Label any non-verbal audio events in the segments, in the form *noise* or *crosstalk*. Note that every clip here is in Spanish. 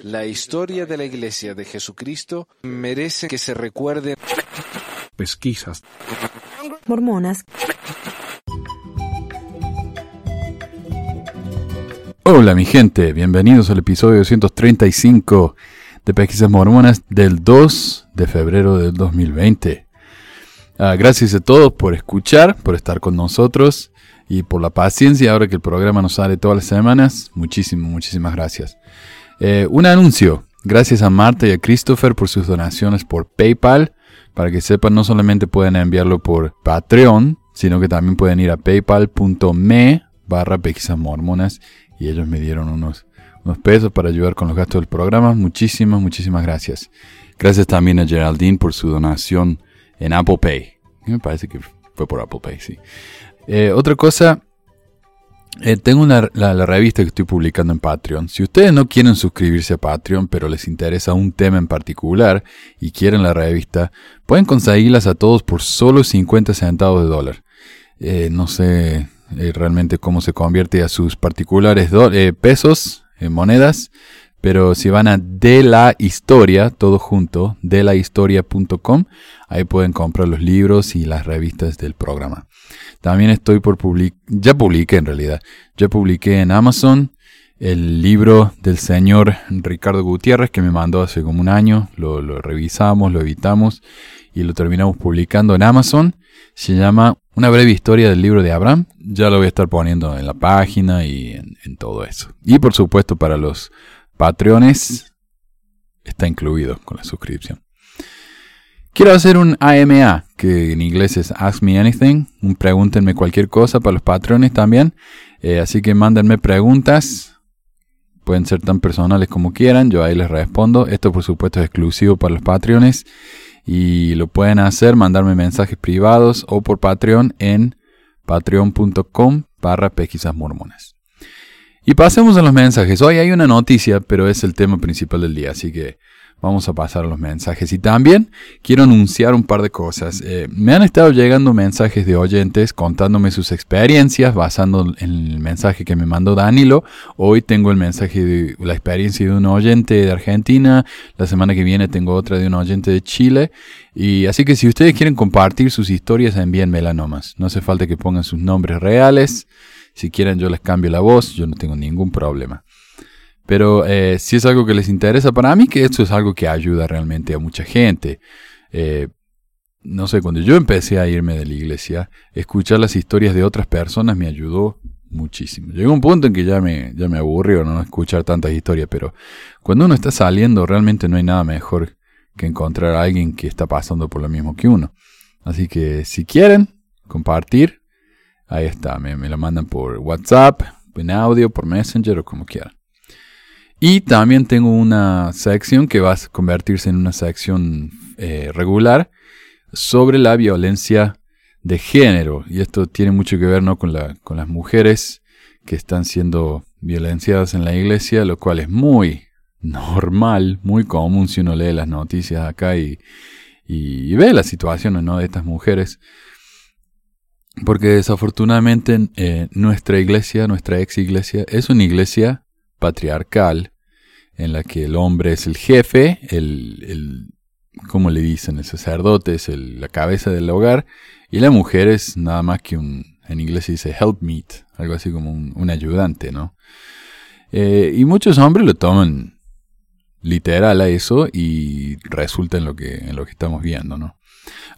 La historia de la Iglesia de Jesucristo merece que se recuerde. Pesquisas. Mormonas. Hola mi gente, bienvenidos al episodio 235 de Pesquisas Mormonas del 2 de febrero del 2020. Ah, gracias a todos por escuchar, por estar con nosotros y por la paciencia ahora que el programa nos sale todas las semanas. Muchísimas, muchísimas gracias. Eh, un anuncio. Gracias a Marta y a Christopher por sus donaciones por PayPal. Para que sepan, no solamente pueden enviarlo por Patreon, sino que también pueden ir a paypal.me barra mormonas y ellos me dieron unos, unos pesos para ayudar con los gastos del programa. Muchísimas, muchísimas gracias. Gracias también a Geraldine por su donación en Apple Pay. Me parece que fue por Apple Pay, sí. Eh, otra cosa, eh, tengo una, la, revista que estoy publicando en Patreon. Si ustedes no quieren suscribirse a Patreon, pero les interesa un tema en particular y quieren la revista, pueden conseguirlas a todos por solo 50 centavos de dólar. Eh, no sé realmente cómo se convierte a sus particulares pesos, en monedas, pero si van a de la historia, todo junto, de la historia.com, ahí pueden comprar los libros y las revistas del programa. También estoy por publicar, ya publiqué en realidad, ya publiqué en Amazon el libro del señor Ricardo Gutiérrez que me mandó hace como un año, lo, revisamos, lo editamos y lo terminamos publicando en Amazon. Se llama Una breve historia del libro de Abraham. Ya lo voy a estar poniendo en la página y en todo eso. Y por supuesto para los Patreones está incluido con la suscripción. Quiero hacer un AMA, que en inglés es Ask Me Anything, un pregúntenme cualquier cosa para los patrones también. Eh, así que mándenme preguntas, pueden ser tan personales como quieran, yo ahí les respondo. Esto por supuesto es exclusivo para los patrones y lo pueden hacer, mandarme mensajes privados o por Patreon en patreon.com barra pesquisas. Y pasemos a los mensajes. Hoy hay una noticia, pero es el tema principal del día, así que vamos a pasar a los mensajes. Y también quiero anunciar un par de cosas. Eh, me han estado llegando mensajes de oyentes contándome sus experiencias, basando en el mensaje que me mandó Danilo. Hoy tengo el mensaje de la experiencia de un oyente de Argentina. La semana que viene tengo otra de un oyente de Chile. Y así que si ustedes quieren compartir sus historias, envíenmela nomás. No hace falta que pongan sus nombres reales. Si quieren yo les cambio la voz, yo no tengo ningún problema. Pero eh, si es algo que les interesa, para mí que esto es algo que ayuda realmente a mucha gente. Eh, no sé, cuando yo empecé a irme de la iglesia, escuchar las historias de otras personas me ayudó muchísimo. Llegó un punto en que ya me, ya me aburrió no escuchar tantas historias, pero cuando uno está saliendo realmente no hay nada mejor que encontrar a alguien que está pasando por lo mismo que uno. Así que si quieren compartir, Ahí está, me, lo mandan por WhatsApp, en audio, por Messenger o como quieran. Y también tengo una sección que va a convertirse en una sección eh, regular sobre la violencia de género. Y esto tiene mucho que ver ¿no? con, la, con las mujeres que están siendo violenciadas en la iglesia, lo cual es muy normal, muy común si uno lee las noticias acá y, y, ve las situaciones ¿no? de estas mujeres. Porque desafortunadamente eh, nuestra iglesia, nuestra ex iglesia, es una iglesia patriarcal en la que el hombre es el jefe, el, el como le dicen, el sacerdote es la cabeza del hogar y la mujer es nada más que un, en inglés se dice helpmeet, algo así como un, ayudante, ¿no? Eh, y muchos hombres lo toman literal a eso y resulta en lo que, en lo que estamos viendo, ¿no?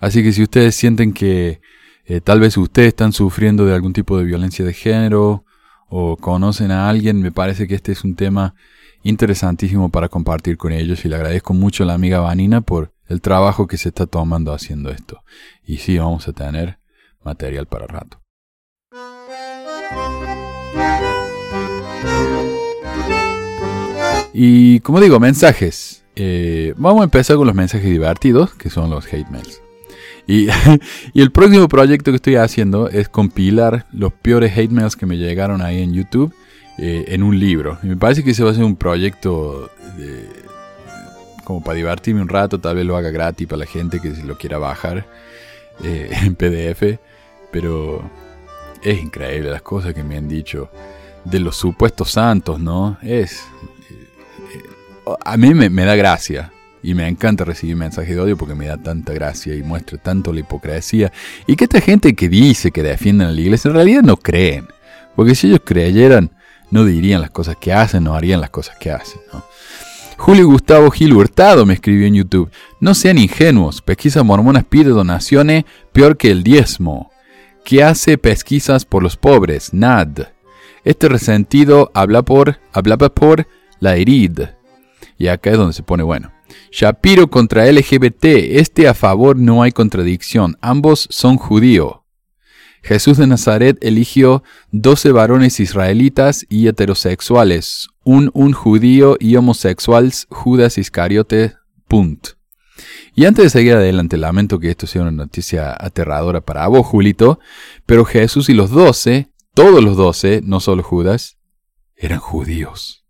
Así que si ustedes sienten que eh, tal vez ustedes están sufriendo de algún tipo de violencia de género o conocen a alguien. Me parece que este es un tema interesantísimo para compartir con ellos y le agradezco mucho a la amiga Vanina por el trabajo que se está tomando haciendo esto. Y sí, vamos a tener material para rato. Y como digo, mensajes. Eh, vamos a empezar con los mensajes divertidos, que son los hate mails. *laughs* Y, el próximo proyecto que estoy haciendo es compilar los peores hate mails que me llegaron ahí en YouTube eh, en un libro. Y me parece que ese va a ser un proyecto como para divertirme un rato, tal vez lo haga gratis para la gente que se lo quiera bajar eh, *laughs* en PDF. Pero es increíble las cosas que me han dicho de los supuestos santos, ¿no? Es... Eh, a mí me da gracia. Y me encanta recibir mensajes de odio porque me da tanta gracia y muestra tanto la hipocresía. Y que esta gente que dice que defienden a la iglesia en realidad no creen. Porque si ellos creyeran, no dirían las cosas que hacen, no harían las cosas que hacen. Julio Gustavo Gil Hurtado me escribió en YouTube. No sean ingenuos, pesquisa mormonas pide donaciones peor que el diezmo. ¿Qué hace pesquisas por los pobres? NAD. Este resentido habla por, hablaba por la herid. Y acá es donde se pone bueno. Shapiro contra LGBT. Este a favor no hay contradicción. Ambos son judíos. Jesús de Nazaret eligió doce varones israelitas y heterosexuales, un, un judío y homosexuales, Judas Iscariote. Punt. Y antes de seguir adelante, lamento que esto sea una noticia aterradora para vos, Julito, pero Jesús y los doce, todos los doce, no solo Judas, eran judíos.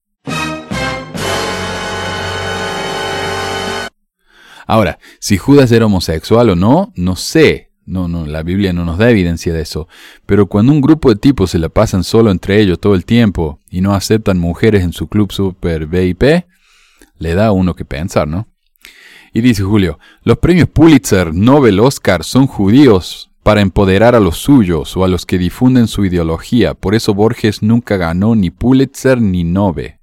Ahora, si Judas era homosexual o no, no sé. No, no, la Biblia no nos da evidencia de eso. Pero cuando un grupo de tipos se la pasan solo entre ellos todo el tiempo y no aceptan mujeres en su club super VIP, le da a uno que pensar, ¿no? Y dice Julio, los premios Pulitzer, Nobel, Oscar son judíos para empoderar a los suyos o a los que difunden su ideología. Por eso Borges nunca ganó ni Pulitzer ni Nobel.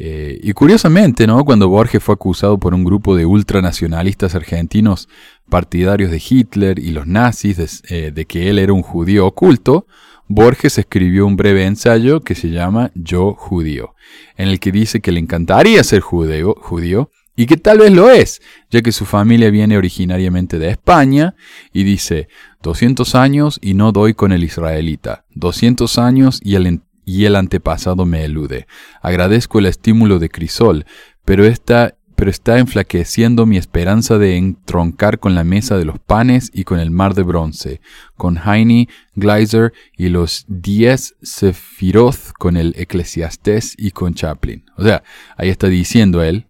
Eh, y curiosamente, ¿no? Cuando Borges fue acusado por un grupo de ultranacionalistas argentinos partidarios de Hitler y los nazis de, eh, de, que él era un judío oculto, Borges escribió un breve ensayo que se llama Yo judío, en el que dice que le encantaría ser judío, judío y que tal vez lo es, ya que su familia viene originariamente de España, y dice, 200 años y no doy con el israelita, 200 años y el, y el antepasado me elude. Agradezco el estímulo de Crisol, pero está, pero está enflaqueciendo mi esperanza de entroncar con la mesa de los panes y con el mar de bronce, con Heine, Gleiser y los diez Sefiroth, con el Eclesiastés y con Chaplin. O sea, ahí está diciendo él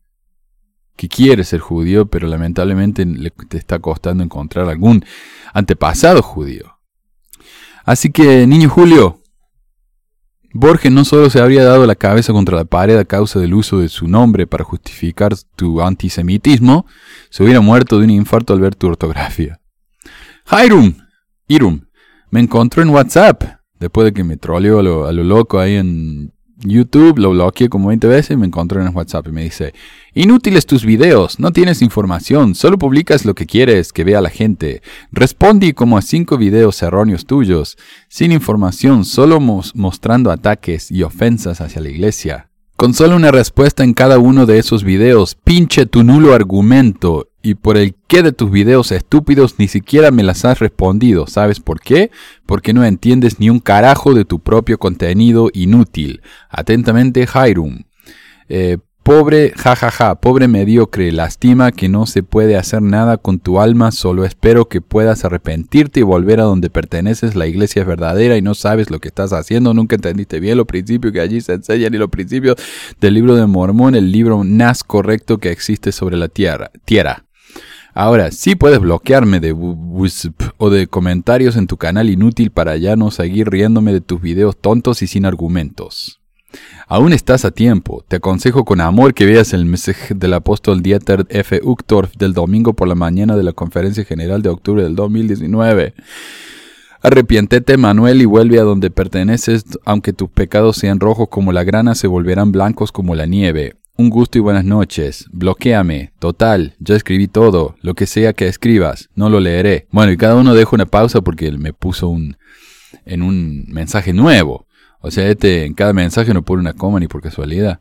que quiere ser judío, pero lamentablemente le te está costando encontrar algún antepasado judío. Así que, niño Julio, Borges no solo se habría dado la cabeza contra la pared a causa del uso de su nombre para justificar tu antisemitismo, se hubiera muerto de un infarto al ver tu ortografía. Hirum, Irum, me encontró en WhatsApp, después de que me troleó a a lo loco ahí en YouTube, lo bloqueé como 20 veces y me encontró en WhatsApp y me dice, inútiles tus videos, no tienes información, solo publicas lo que quieres que vea la gente. Respondí como a 5 videos erróneos tuyos, sin información, solo mostrando ataques y ofensas hacia la iglesia. Con solo una respuesta en cada uno de esos videos, pinche tu nulo argumento y por el qué de tus videos estúpidos ni siquiera me las has respondido. ¿Sabes por qué? Porque no entiendes ni un carajo de tu propio contenido inútil. Atentamente, Jairum. Eh, pobre, jajaja, ja, ja, pobre mediocre, lastima que no se puede hacer nada con tu alma, solo espero que puedas arrepentirte y volver a donde perteneces, la iglesia es verdadera y no sabes lo que estás haciendo, nunca entendiste bien los principios que allí se enseñan y los principios del libro de Mormón, el libro más correcto que existe sobre la tierra. tierra. Ahora, sí puedes bloquearme de o de comentarios en tu canal inútil para ya no seguir riéndome de tus videos tontos y sin argumentos. Aún estás a tiempo. Te aconsejo con amor que veas el mensaje del apóstol Dieter F. Uchtdorf del domingo por la mañana de la Conferencia General de octubre del 2019. Arrepiéntete, Manuel, y vuelve a donde perteneces, aunque tus pecados sean rojos como la grana, se volverán blancos como la nieve. Un gusto y buenas noches. Bloquéame. Total, ya escribí todo. Lo que sea que escribas, no lo leeré. Bueno, y cada uno deja una pausa porque él me puso un en un mensaje nuevo. O sea, este en cada mensaje no pone una coma ni por casualidad.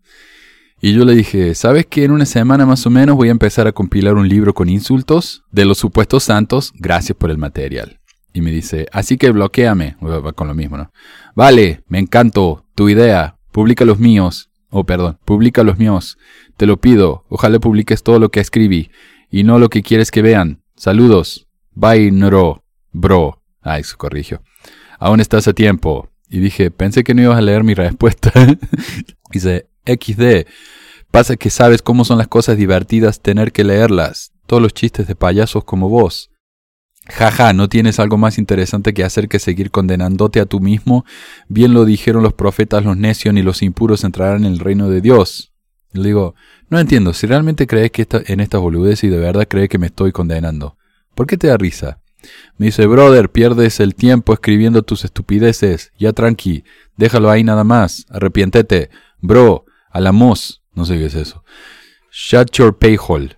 Y yo le dije, ¿sabes que en una semana más o menos voy a empezar a compilar un libro con insultos de los supuestos santos? Gracias por el material. Y me dice, así que bloqueame. Va con lo mismo, ¿no? Vale, me encantó. Tu idea. Publica los míos. Oh, perdón, publica los míos. Te lo pido, ojalá publiques todo lo que escribí, y no lo que quieres que vean. Saludos. Bye, no, bro. Ay, se corrigió. Aún estás a tiempo. Y dije, pensé que no ibas a leer mi respuesta. *laughs* Dice, XD. Pasa que sabes cómo son las cosas divertidas tener que leerlas. Todos los chistes de payasos como vos. Jaja, ¿no tienes algo más interesante que hacer que seguir condenándote a tú mismo? Bien lo dijeron los profetas, los necios y los impuros entrarán en el reino de Dios. Le digo, no entiendo, si realmente crees que esta, en estas boludeces y de verdad crees que me estoy condenando, ¿por qué te da risa? Me dice, brother, pierdes el tiempo escribiendo tus estupideces. Ya tranqui, déjalo ahí nada más. Arrepiéntete. Bro, alamos. No sé qué es eso. Shut your payhole.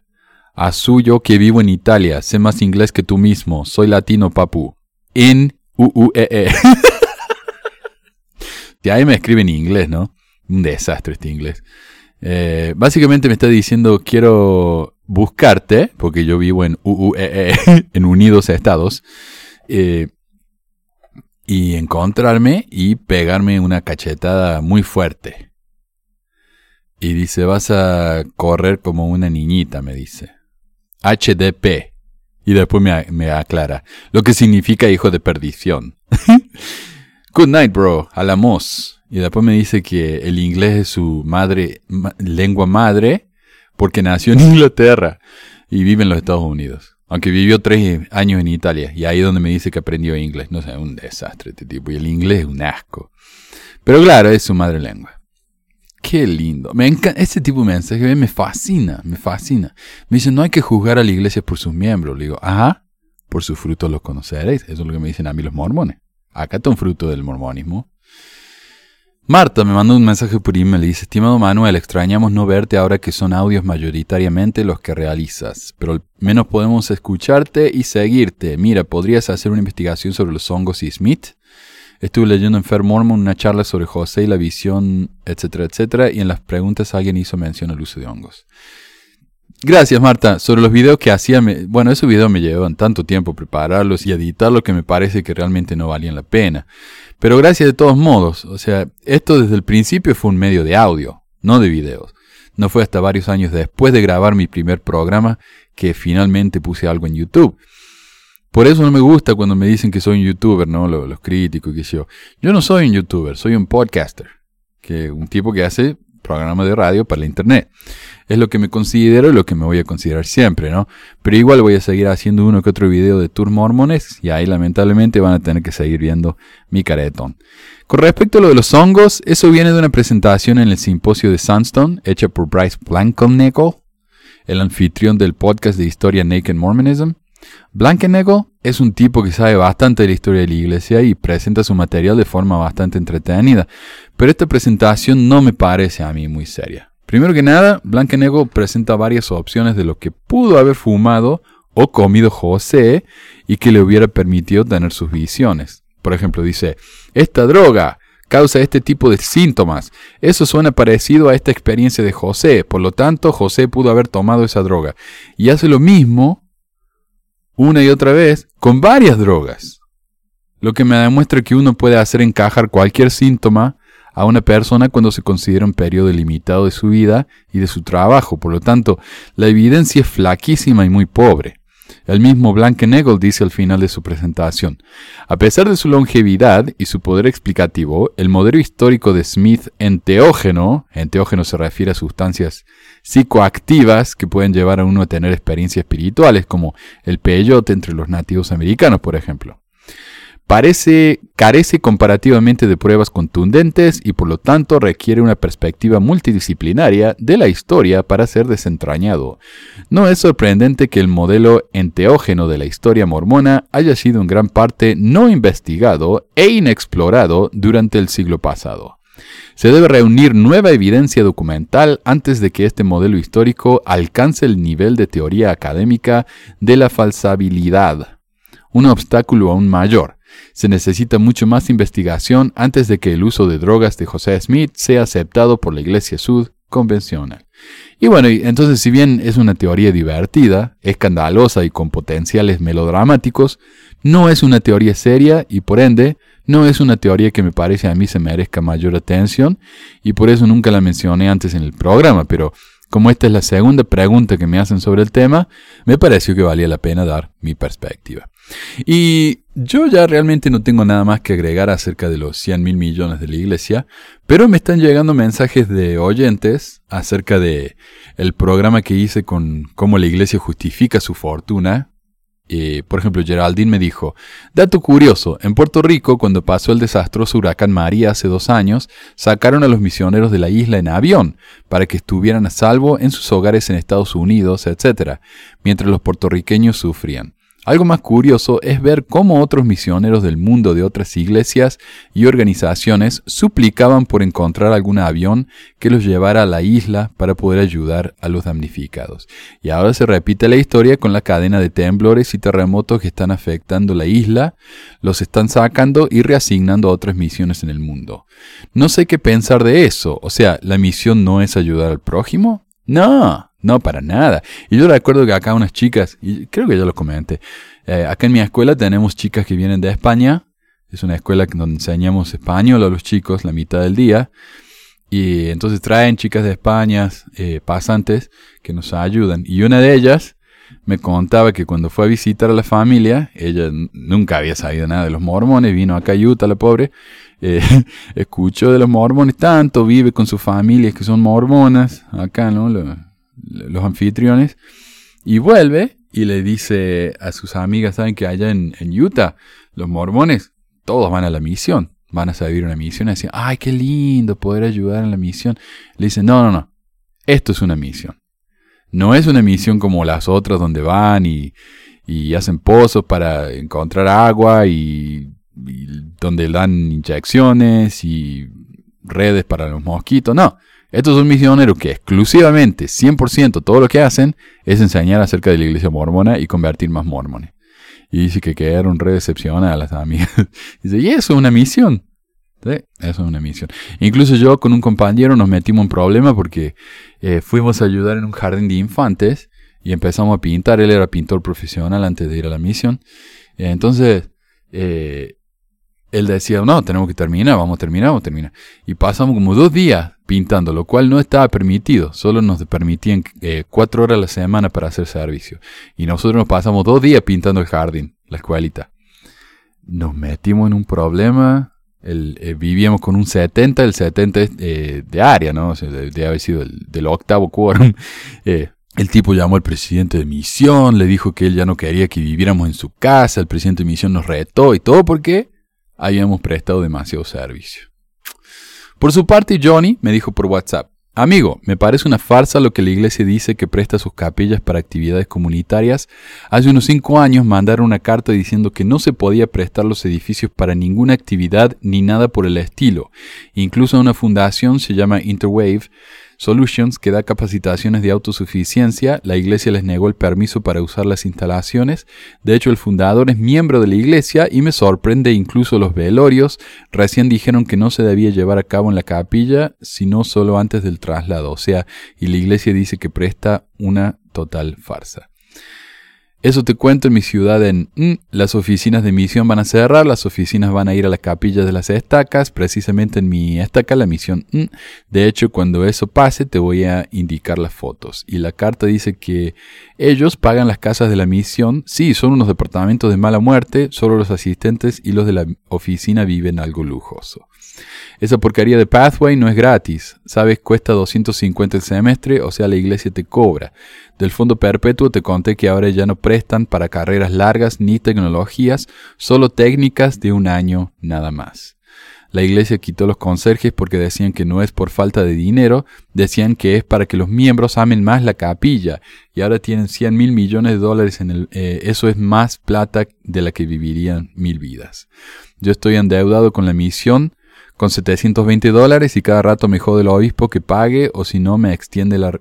A suyo que vivo en Italia. Sé más inglés que tú mismo. Soy latino, papu. In u u e e. *laughs* y ahí me escribe en inglés, ¿no? Un desastre este inglés. Eh, básicamente me está diciendo quiero buscarte, porque yo vivo en UUEE, *laughs* en Unidos Estados, eh, y encontrarme y pegarme una cachetada muy fuerte. Y dice, vas a correr como una niñita, me dice. HDP. Y después me, aclara, lo que significa hijo de perdición. *laughs* Good night, bro. Alamos. Y después me dice que el inglés es su madre, lengua madre, porque nació en *laughs* Inglaterra y vive en los Estados Unidos. Aunque vivió tres años en Italia. Y ahí es donde me dice que aprendió inglés. No sé, un desastre este tipo. Y el inglés es un asco. Pero claro, es su madre lengua. Qué lindo. Me encanta. Este tipo de mensaje me fascina, me fascina. Me dice, no hay que juzgar a la iglesia por sus miembros. Le digo, ajá, por sus frutos los conoceréis. Eso es lo que me dicen a mí los mormones. Acá está un fruto del mormonismo. Marta me mandó un mensaje por email y dice, estimado Manuel, extrañamos no verte ahora que son audios mayoritariamente los que realizas, pero al menos podemos escucharte y seguirte. Mira, ¿podrías hacer una investigación sobre los hongos y Smith? Estuve leyendo en Fair Mormon una charla sobre José y la visión, etcétera, etcétera, y en las preguntas alguien hizo mención al uso de hongos. Gracias, Marta. Sobre los videos que hacía, bueno, esos videos me llevaban tanto tiempo prepararlos y editarlos que me parece que realmente no valían la pena. Pero gracias de todos modos. O sea, esto desde el principio fue un medio de audio, no de videos. No fue hasta varios años después de grabar mi primer programa que finalmente puse algo en YouTube. Por eso no me gusta cuando me dicen que soy un youtuber, ¿no? Los, críticos, que yo. Yo no soy un youtuber, soy un podcaster. Que un tipo que hace programa de radio para internet. Es lo que me considero y lo que me voy a considerar siempre, ¿no? Pero igual voy a seguir haciendo uno que otro video de tour mormones y ahí lamentablemente van a tener que seguir viendo mi caretón. Con respecto a lo de los hongos, eso viene de una presentación en el simposio de Sunstone hecha por Bryce Blankenegel, el anfitrión del podcast de historia Naked Mormonism. Blankenegel es un tipo que sabe bastante de la historia de la iglesia y presenta su material de forma bastante entretenida, pero esta presentación no me parece a mí muy seria. Primero que nada, Blankenegel presenta varias opciones de lo que pudo haber fumado o comido José y que le hubiera permitido tener sus visiones. Por ejemplo, dice, esta droga causa este tipo de síntomas. Eso suena parecido a esta experiencia de José, por lo tanto José pudo haber tomado esa droga. Y hace lo mismo una y otra vez con varias drogas. Lo que me demuestra que uno puede hacer encajar cualquier síntoma a una persona cuando se considera un periodo limitado de su vida y de su trabajo. Por lo tanto, la evidencia es flaquísima y muy pobre. El mismo Blankenegel dice al final de su presentación, a pesar de su longevidad y su poder explicativo, el modelo histórico de Smith enteógeno, enteógeno se refiere a sustancias psicoactivas que pueden llevar a uno a tener experiencias espirituales, como el peyote entre los nativos americanos, por ejemplo carece comparativamente de pruebas contundentes y por lo tanto requiere una perspectiva multidisciplinaria de la historia para ser desentrañado. No es sorprendente que el modelo enteógeno de la historia mormona haya sido en gran parte no investigado e inexplorado durante el siglo pasado. Se debe reunir nueva evidencia documental antes de que este modelo histórico alcance el nivel de teoría académica de la falsabilidad, un obstáculo aún mayor se necesita mucho más investigación antes de que el uso de drogas de José Smith sea aceptado por la Iglesia Sud convencional. Y bueno, entonces si bien es una teoría divertida, escandalosa y con potenciales melodramáticos, no es una teoría seria y por ende no es una teoría que me parece a mí se merezca mayor atención y por eso nunca la mencioné antes en el programa, pero como esta es la segunda pregunta que me hacen sobre el tema, me pareció que valía la pena dar mi perspectiva. Y yo ya realmente no tengo nada más que agregar acerca de los 100 mil millones de la iglesia, pero me están llegando mensajes de oyentes acerca de el programa que hice con cómo la iglesia justifica su fortuna por ejemplo, Geraldine me dijo, dato curioso, en Puerto Rico, cuando pasó el desastroso huracán María hace dos años, sacaron a los misioneros de la isla en avión para que estuvieran a salvo en sus hogares en Estados Unidos, etc., mientras los puertorriqueños sufrían. Algo más curioso es ver cómo otros misioneros del mundo de otras iglesias y organizaciones suplicaban por encontrar algún avión que los llevara a la isla para poder ayudar a los damnificados. Y ahora se repite la historia con la cadena de temblores y terremotos que están afectando la isla, los están sacando y reasignando a otras misiones en el mundo. No sé qué pensar de eso, o sea, ¿la misión no es ayudar al prójimo? No, no, para nada. Y yo recuerdo que acá unas chicas, y creo que ya lo comenté, eh, acá en mi escuela tenemos chicas que vienen de España. Es una escuela donde enseñamos español a los chicos la mitad del día. Y entonces traen chicas de España, eh, pasantes, que nos ayudan. Y una de ellas me contaba que cuando fue a visitar a la familia, ella nunca había sabido nada de los mormones, vino acá a Utah, la pobre, eh, *laughs* escuchó de los mormones tanto, vive con sus familias que son mormonas, acá, ¿no? Los anfitriones, y vuelve y le dice a sus amigas, saben que allá en, Utah, los mormones, todos van a la misión, van a servir una misión, y dicen, ay, qué lindo poder ayudar en la misión. Le dicen, no, no, no, esto es una misión. No es una misión como las otras donde van y, y hacen pozos para encontrar agua y, y donde dan inyecciones y redes para los mosquitos. No, estos son misioneros que exclusivamente, 100%, todo lo que hacen es enseñar acerca de la iglesia mormona y convertir más mormones. Y dice que quedaron re decepcionadas las amigas. *laughs* dice, y eso es una misión. ¿Sí? Eso es una misión. Incluso yo con un compañero nos metimos en problema porque eh, fuimos a ayudar en un jardín de infantes y empezamos a pintar. Él era pintor profesional antes de ir a la misión. entonces, eh, él decía, no, tenemos que terminar, vamos a terminar, vamos a terminar. Y pasamos como dos días pintando, lo cual no estaba permitido, solo nos permitían eh, cuatro horas a la semana para hacer servicio. Y nosotros nos pasamos dos días pintando el jardín, la escuelita. Nos metimos en un problema, eh, vivíamos con un 70, el 70 es eh, de área, ¿no? O debe haber sido el, del octavo quórum. *laughs* El tipo llamó al presidente de misión, le dijo que él ya no quería que viviéramos en su casa, el presidente de misión nos retó y todo porque habíamos prestado demasiado servicio. Por su parte, Johnny me dijo por WhatsApp, Amigo, me parece una farsa lo que la iglesia dice que presta sus capillas para actividades comunitarias. Hace unos cinco años mandaron una carta diciendo que no se podía prestar los edificios para ninguna actividad ni nada por el estilo. Incluso una fundación se llama Interwave Solutions, que da capacitaciones de autosuficiencia, la iglesia les negó el permiso para usar las instalaciones. De hecho, el fundador es miembro de la iglesia y me sorprende incluso los velorios. Recién dijeron que no se debía llevar a cabo en la capilla, sino solo antes del traslado. O sea, y la iglesia dice que presta una total farsa. Eso te cuento en mi ciudad en mm, las oficinas de misión van a cerrar, las oficinas van a ir a la capilla de las estacas, precisamente en mi estaca la misión. Mm. De hecho, cuando eso pase te voy a indicar las fotos. Y la carta dice que ellos pagan las casas de la misión. Sí, son unos departamentos de mala muerte, solo los asistentes y los de la oficina viven algo lujoso. Esa porquería de Pathway no es gratis. Sabes, cuesta 250 el semestre, o sea, la iglesia te cobra. Del fondo perpetuo te conté que ahora ya no prestan para carreras largas ni tecnologías, solo técnicas de un año nada más. La iglesia quitó los conserjes porque decían que no es por falta de dinero, decían que es para que los miembros amen más la capilla y ahora tienen 100 mil millones de dólares en el... Eh, eso es más plata de la que vivirían mil vidas. Yo estoy endeudado con la misión con 720 dólares y cada rato me jode el obispo que pague o si no me extiende la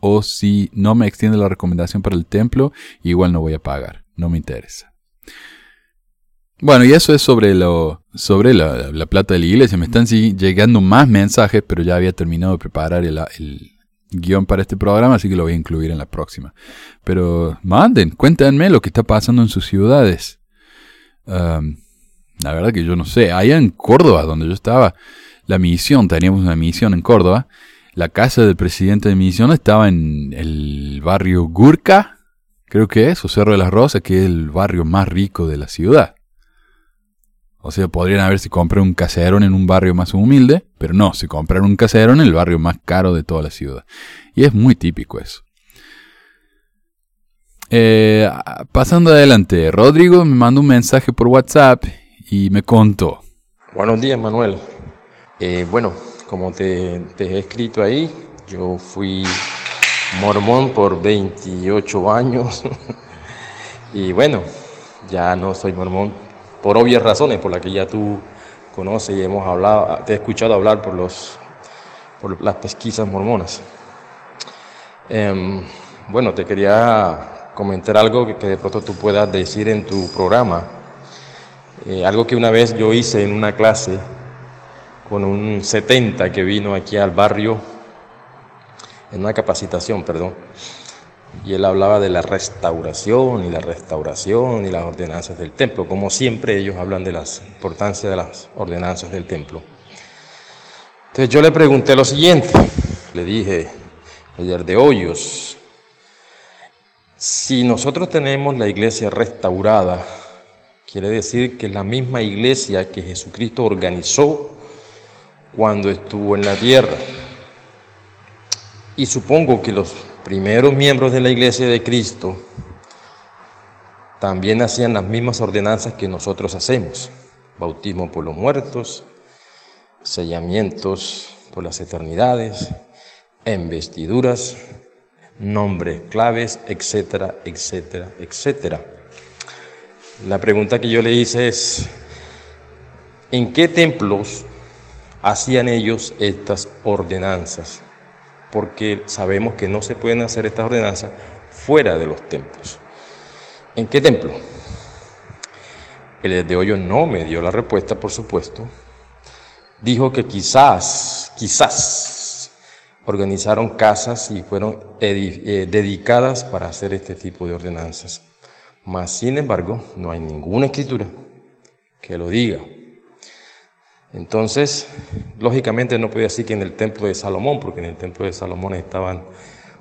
o si no me extiende la recomendación para el templo, igual no voy a pagar, no me interesa. Bueno, y eso es sobre lo sobre la, plata de la iglesia. Me están llegando más mensajes, pero ya había terminado de preparar el, guion para este programa, así que lo voy a incluir en la próxima. Pero manden, cuéntenme lo que está pasando en sus ciudades. La verdad que yo no sé. Allá en Córdoba, donde yo estaba, la misión, teníamos una misión en Córdoba. La casa del presidente de misión estaba en el barrio Gurka, creo que es, o Cerro de las Rosas, que es el barrio más rico de la ciudad. O sea, podrían haber si comprado un caserón en un barrio más humilde, pero no, se compraron un caserón en el barrio más caro de toda la ciudad. Y es muy típico eso. Eh, pasando adelante, Rodrigo me mandó un mensaje por WhatsApp y me contó. Buenos días, Manuel. Eh, bueno, como te, he escrito ahí, yo fui mormón por 28 años *laughs* y bueno, ya no soy mormón por obvias razones, por las que ya tú conoces y hemos hablado, te he escuchado hablar por, los, por las pesquisas mormonas. Em, bueno, te quería comentar algo que, de pronto tú puedas decir en tu programa. Eh, algo que una vez yo hice en una clase con un 70 que vino aquí al barrio, en una capacitación, perdón y él hablaba de la restauración y la restauración y las ordenanzas del templo, como siempre ellos hablan de la importancia de las ordenanzas del templo. Entonces yo le pregunté lo siguiente, le dije, ayer de hoyos, si nosotros tenemos la iglesia restaurada, quiere decir que la misma iglesia que Jesucristo organizó cuando estuvo en la tierra. Y supongo que los primeros miembros de la iglesia de Cristo también hacían las mismas ordenanzas que nosotros hacemos. Bautismo por los muertos, sellamientos por las eternidades, investiduras, nombres claves, etcétera, etcétera, etcétera. La pregunta que yo le hice es, ¿en qué templos hacían ellos estas ordenanzas? porque sabemos que no se pueden hacer estas ordenanzas fuera de los templos. ¿En qué templo? El de Hoyo no me dio la respuesta, por supuesto. Dijo que quizás, quizás organizaron casas y fueron eh, dedicadas para hacer este tipo de ordenanzas. Mas, sin embargo, no hay ninguna escritura que lo diga. Entonces, lógicamente no podía decir que en el templo de Salomón, porque en el templo de Salomón estaban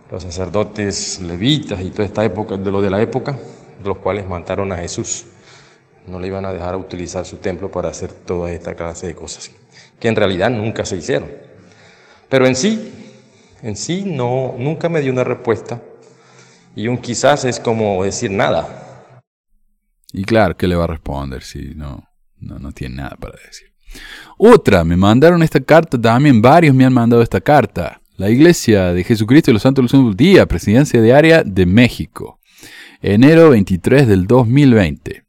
los sacerdotes levitas y toda esta época, de lo de la época, los cuales mataron a Jesús. No le iban a dejar utilizar su templo para hacer toda esta clase de cosas, que en realidad nunca se hicieron. Pero en sí, en sí no, nunca me dio una respuesta. Y un quizás es como decir nada. Y claro, ¿qué le va a responder si no, no, no tiene nada para decir? Otra, me mandaron esta carta también, varios me han mandado esta carta. La Iglesia de Jesucristo y los Santos del Día, Presidencia de Área de México. Enero 23 del 2020.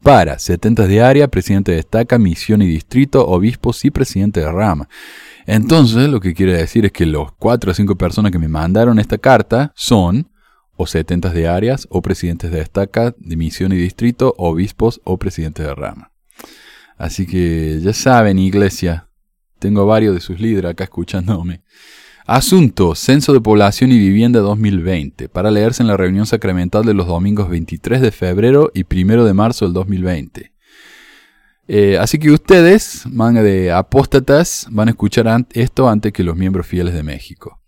Para 70 de área, presidente de destaca, misión y distrito, obispos y presidente de rama. Entonces, lo que quiere decir es que los 4 o 5 personas que me mandaron esta carta son o 70 de áreas, o presidentes de destaca, de misión y distrito, obispos o presidentes de rama. Así que ya saben, iglesia, tengo varios de sus líderes acá escuchándome. Asunto, Censo de Población y Vivienda 2020, para leerse en la reunión sacramental de los domingos 23 de febrero y 1 de marzo del 2020. Eh, así que ustedes, manga de apóstatas, van a escuchar esto antes que los miembros fieles de México.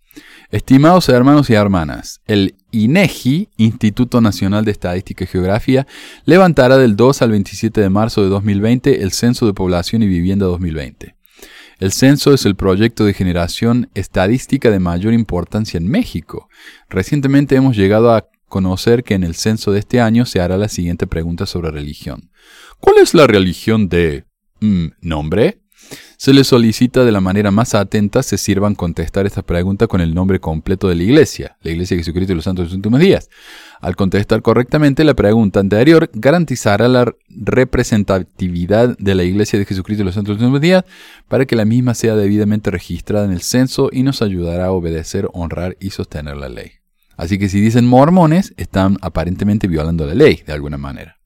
Estimados hermanos y hermanas, el INEGI, Instituto Nacional de Estadística y Geografía, levantará del 2 al 27 de marzo de 2020 el Censo de Población y Vivienda 2020. El censo es el proyecto de generación estadística de mayor importancia en México. Recientemente hemos llegado a conocer que en el censo de este año se hará la siguiente pregunta sobre religión. ¿Cuál es la religión de... Mm, nombre? Se les solicita de la manera más atenta se sirvan contestar esta pregunta con el nombre completo de la Iglesia, la Iglesia de Jesucristo y los Santos de los Últimos Días. Al contestar correctamente la pregunta anterior, garantizará la representatividad de la Iglesia de Jesucristo y los Santos de los Últimos Días para que la misma sea debidamente registrada en el censo y nos ayudará a obedecer, honrar y sostener la ley. Así que si dicen mormones, están aparentemente violando la ley de alguna manera.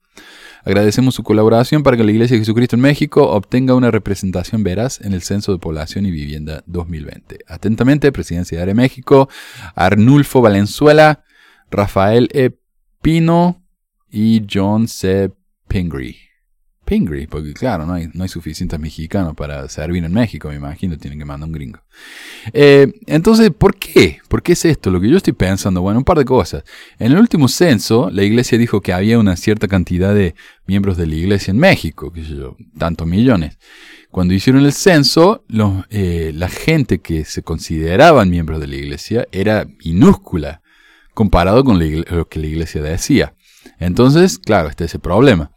Agradecemos su colaboración para que la Iglesia de Jesucristo en México obtenga una representación veraz en el Censo de Población y Vivienda 2020. Atentamente, Presidencia de México, Arnulfo Valenzuela, Rafael E. Pino y John C. Pingree. Porque claro, no hay, suficientes mexicanos para servir en México, me imagino, tienen que mandar un gringo. Eh, entonces, ¿por qué? ¿Por qué es esto? Lo que yo estoy pensando, bueno, un par de cosas. En el último censo, la iglesia dijo que había una cierta cantidad de miembros de la iglesia en México, que yo, tantos millones. Cuando hicieron el censo, eh, la gente que se consideraban miembros de la iglesia era minúscula comparado con lo que la iglesia decía. Entonces, claro, este es el problema.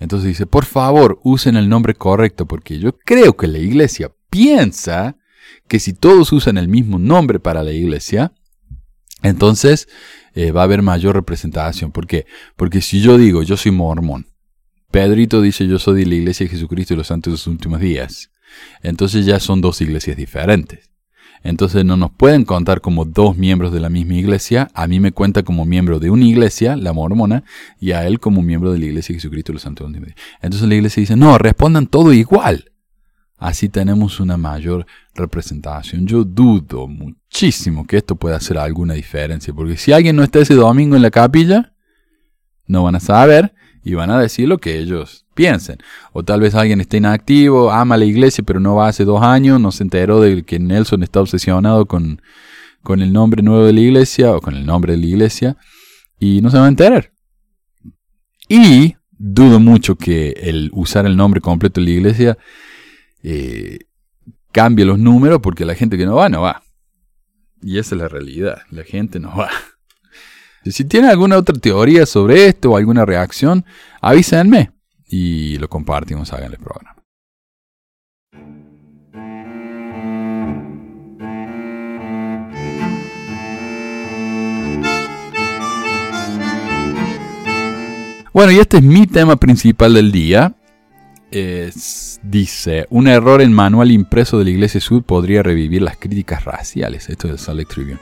Entonces dice, por favor, usen el nombre correcto, porque yo creo que la iglesia piensa que si todos usan el mismo nombre para la iglesia, entonces eh, va a haber mayor representación. ¿Por qué? Porque si yo digo, yo soy mormón, Pedrito dice, yo soy de la iglesia de Jesucristo y los santos de los últimos días, entonces ya son dos iglesias diferentes. Entonces no nos pueden contar como dos miembros de la misma iglesia. A mí me cuenta como miembro de una iglesia, la mormona, y a él como miembro de la iglesia de Jesucristo y los santos. Entonces la iglesia dice, no, respondan todo igual. Así tenemos una mayor representación. Yo dudo muchísimo que esto pueda hacer alguna diferencia, porque si alguien no está ese domingo en la capilla, no van a saber y van a decir lo que ellos piensen. O tal vez alguien esté inactivo, ama la iglesia, pero no va hace dos años, no se enteró de que Nelson está obsesionado con, con el nombre nuevo de la iglesia o con el nombre de la iglesia y no se va a enterar. Y dudo mucho que el usar el nombre completo de la iglesia eh, cambie los números porque la gente que no va, no va. Y esa es la realidad, la gente no va. *laughs* Si tienen alguna otra teoría sobre esto o alguna reacción, avísenme y lo compartimos acá en el programa. Bueno, y este es mi tema principal del día. dice, un error en manual impreso de la Iglesia Sud podría revivir las críticas raciales. Esto es el Salt Tribune.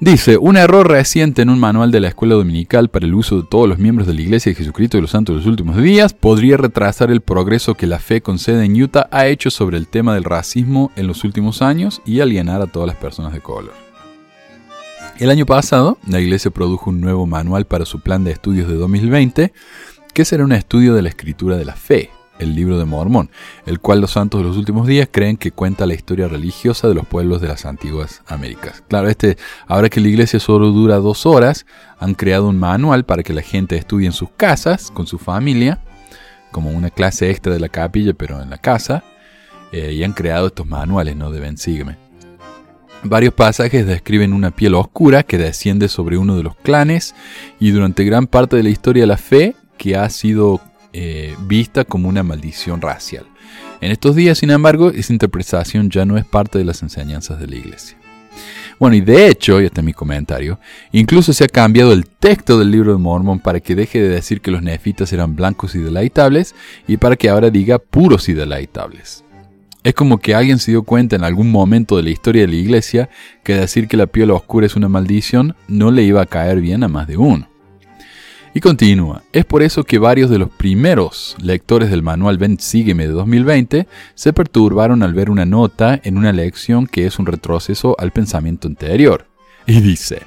Dice, un error reciente en un manual de la escuela dominical para el uso de todos los miembros de la Iglesia de Jesucristo de los Santos de los últimos días podría retrasar el progreso que la fe con sede en Utah ha hecho sobre el tema del racismo en los últimos años y alienar a todas las personas de color. El año pasado, la Iglesia produjo un nuevo manual para su plan de estudios de 2020, que será un estudio de la escritura de la fe, el libro de Mormón, el cual los santos de los últimos días creen que cuenta la historia religiosa de los pueblos de las antiguas Américas. Claro, este, ahora que la iglesia solo dura dos horas, han creado un manual para que la gente estudie en sus casas, con su familia, como una clase extra de la capilla, pero en la casa, eh, y han creado estos manuales, ¿no? De Ben Sígueme. Varios pasajes describen una piel oscura que desciende sobre uno de los clanes y durante gran parte de la historia la fe que ha sido eh, vista como una maldición racial. En estos días, sin embargo, esa interpretación ya no es parte de las enseñanzas de la iglesia. Bueno, y de hecho, y este es mi comentario, incluso se ha cambiado el texto del libro de Mormon para que deje de decir que los nefitas eran blancos y deleitables y para que ahora diga puros y deleitables. Es como que alguien se dio cuenta en algún momento de la historia de la iglesia que decir que la piel oscura es una maldición no le iba a caer bien a más de uno. Y continúa, es por eso que varios de los primeros lectores del manual Ven Sígueme de 2020 se perturbaron al ver una nota en una lección que es un retroceso al pensamiento anterior. Y dice,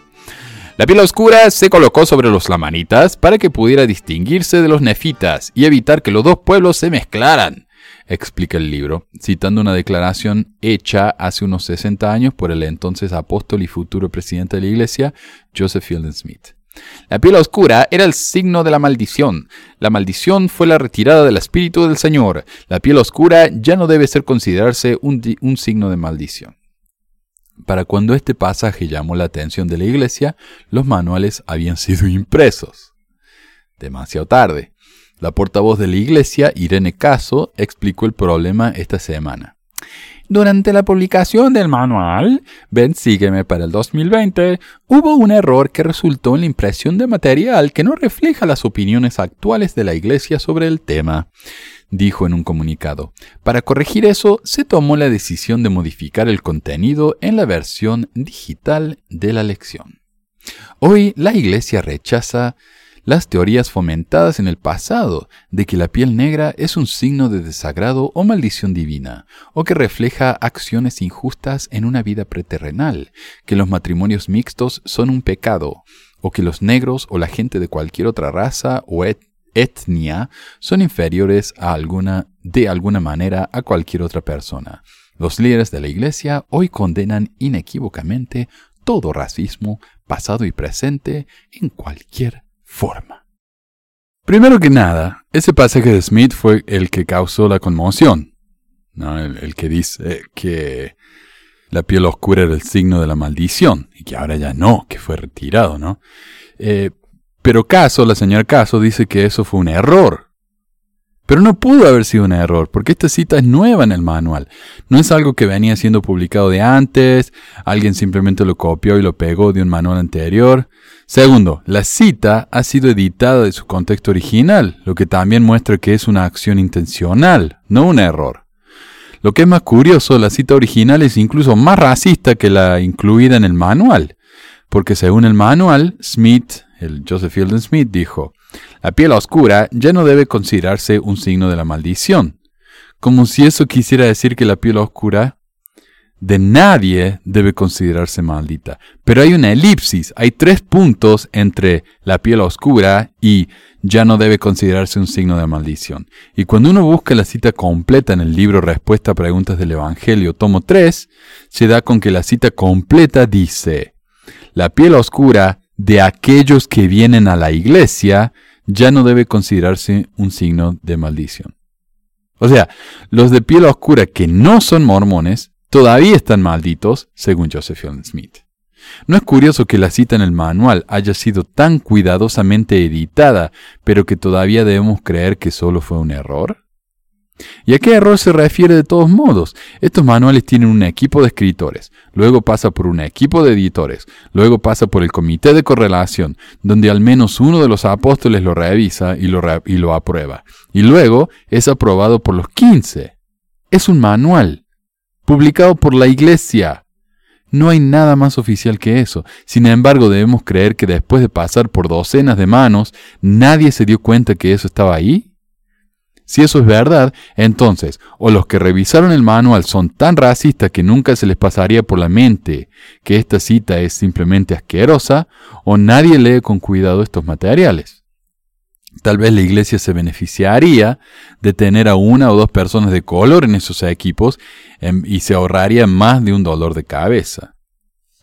la piel oscura se colocó sobre los lamanitas para que pudiera distinguirse de los nefitas y evitar que los dos pueblos se mezclaran, explica el libro, citando una declaración hecha hace unos 60 años por el entonces apóstol y futuro presidente de la iglesia, Joseph Fielding Smith. La piel oscura era el signo de la maldición. La maldición fue la retirada del Espíritu del Señor. La piel oscura ya no debe ser considerarse un, un signo de maldición. Para cuando este pasaje llamó la atención de la iglesia, los manuales habían sido impresos. Demasiado tarde. La portavoz de la iglesia, Irene Caso, explicó el problema esta semana. Durante la publicación del manual, Ven Sígueme para el 2020, hubo un error que resultó en la impresión de material que no refleja las opiniones actuales de la Iglesia sobre el tema, dijo en un comunicado. Para corregir eso, se tomó la decisión de modificar el contenido en la versión digital de la lección. Hoy la Iglesia rechaza las teorías fomentadas en el pasado de que la piel negra es un signo de desagrado o maldición divina, o que refleja acciones injustas en una vida preterrenal, que los matrimonios mixtos son un pecado, o que los negros o la gente de cualquier otra raza o etnia son inferiores a alguna, de alguna manera a cualquier otra persona. Los líderes de la Iglesia hoy condenan inequívocamente todo racismo, pasado y presente, en cualquier forma. Primero que nada, ese pasaje de Smith fue el que causó la conmoción. El, que dice que la piel oscura era el signo de la maldición, y que ahora ya no, que fue retirado, ¿no? Eh, pero Caso, la señora Caso, dice que eso fue un error. Pero no pudo haber sido un error, porque esta cita es nueva en el manual. No es algo que venía siendo publicado de antes, alguien simplemente lo copió y lo pegó de un manual anterior. Segundo, la cita ha sido editada de su contexto original, lo que también muestra que es una acción intencional, no un error. Lo que es más curioso, la cita original es incluso más racista que la incluida en el manual, porque según el manual, Smith, el Joseph Fielding Smith, dijo, la piel oscura ya no debe considerarse un signo de la maldición, como si eso quisiera decir que la piel oscura de nadie debe considerarse maldita. Pero hay una elipsis, hay tres puntos entre la piel oscura y ya no debe considerarse un signo de maldición. Y cuando uno busca la cita completa en el libro Respuesta a Preguntas del Evangelio, tomo 3, se da con que la cita completa dice, la piel oscura de aquellos que vienen a la iglesia ya no debe considerarse un signo de maldición. O sea, los de piel oscura que no son mormones todavía están malditos, según Joseph Smith. ¿No es curioso que la cita en el manual haya sido tan cuidadosamente editada, pero que todavía debemos creer que solo fue un error? ¿Y a qué error se refiere de todos modos? Estos manuales tienen un equipo de escritores, luego pasa por un equipo de editores, luego pasa por el comité de correlación, donde al menos uno de los apóstoles lo revisa y lo, y lo aprueba, y luego es aprobado por los quince. Es un manual, publicado por la Iglesia. No hay nada más oficial que eso. Sin embargo, debemos creer que después de pasar por docenas de manos, nadie se dio cuenta que eso estaba ahí. Si eso es verdad, entonces, o los que revisaron el manual son tan racistas que nunca se les pasaría por la mente que esta cita es simplemente asquerosa, o nadie lee con cuidado estos materiales. Tal vez la iglesia se beneficiaría de tener a una o dos personas de color en esos equipos em, y se ahorraría más de un dolor de cabeza.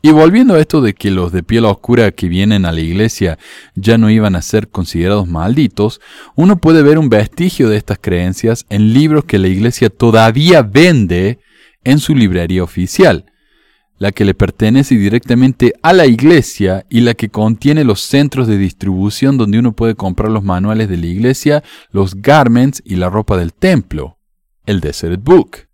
Y volviendo a esto de que los de piel oscura que vienen a la iglesia ya no iban a ser considerados malditos, uno puede ver un vestigio de estas creencias en libros que la iglesia todavía vende en su librería oficial, la que le pertenece directamente a la iglesia y la que contiene los centros de distribución donde uno puede comprar los manuales de la iglesia, los garments y la ropa del templo, el Desert Book.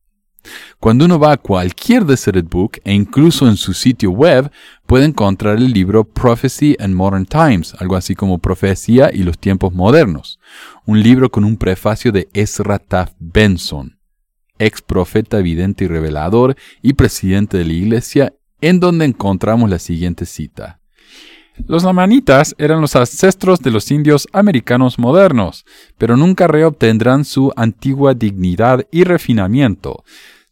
Cuando uno va a cualquier Desert Book e incluso en su sitio web puede encontrar el libro Prophecy and Modern Times, algo así como Profecía y los tiempos modernos, un libro con un prefacio de Ezra Taft Benson, ex profeta vidente y revelador y presidente de la iglesia, en donde encontramos la siguiente cita. Los lamanitas eran los ancestros de los indios americanos modernos, pero nunca reobtendrán su antigua dignidad y refinamiento,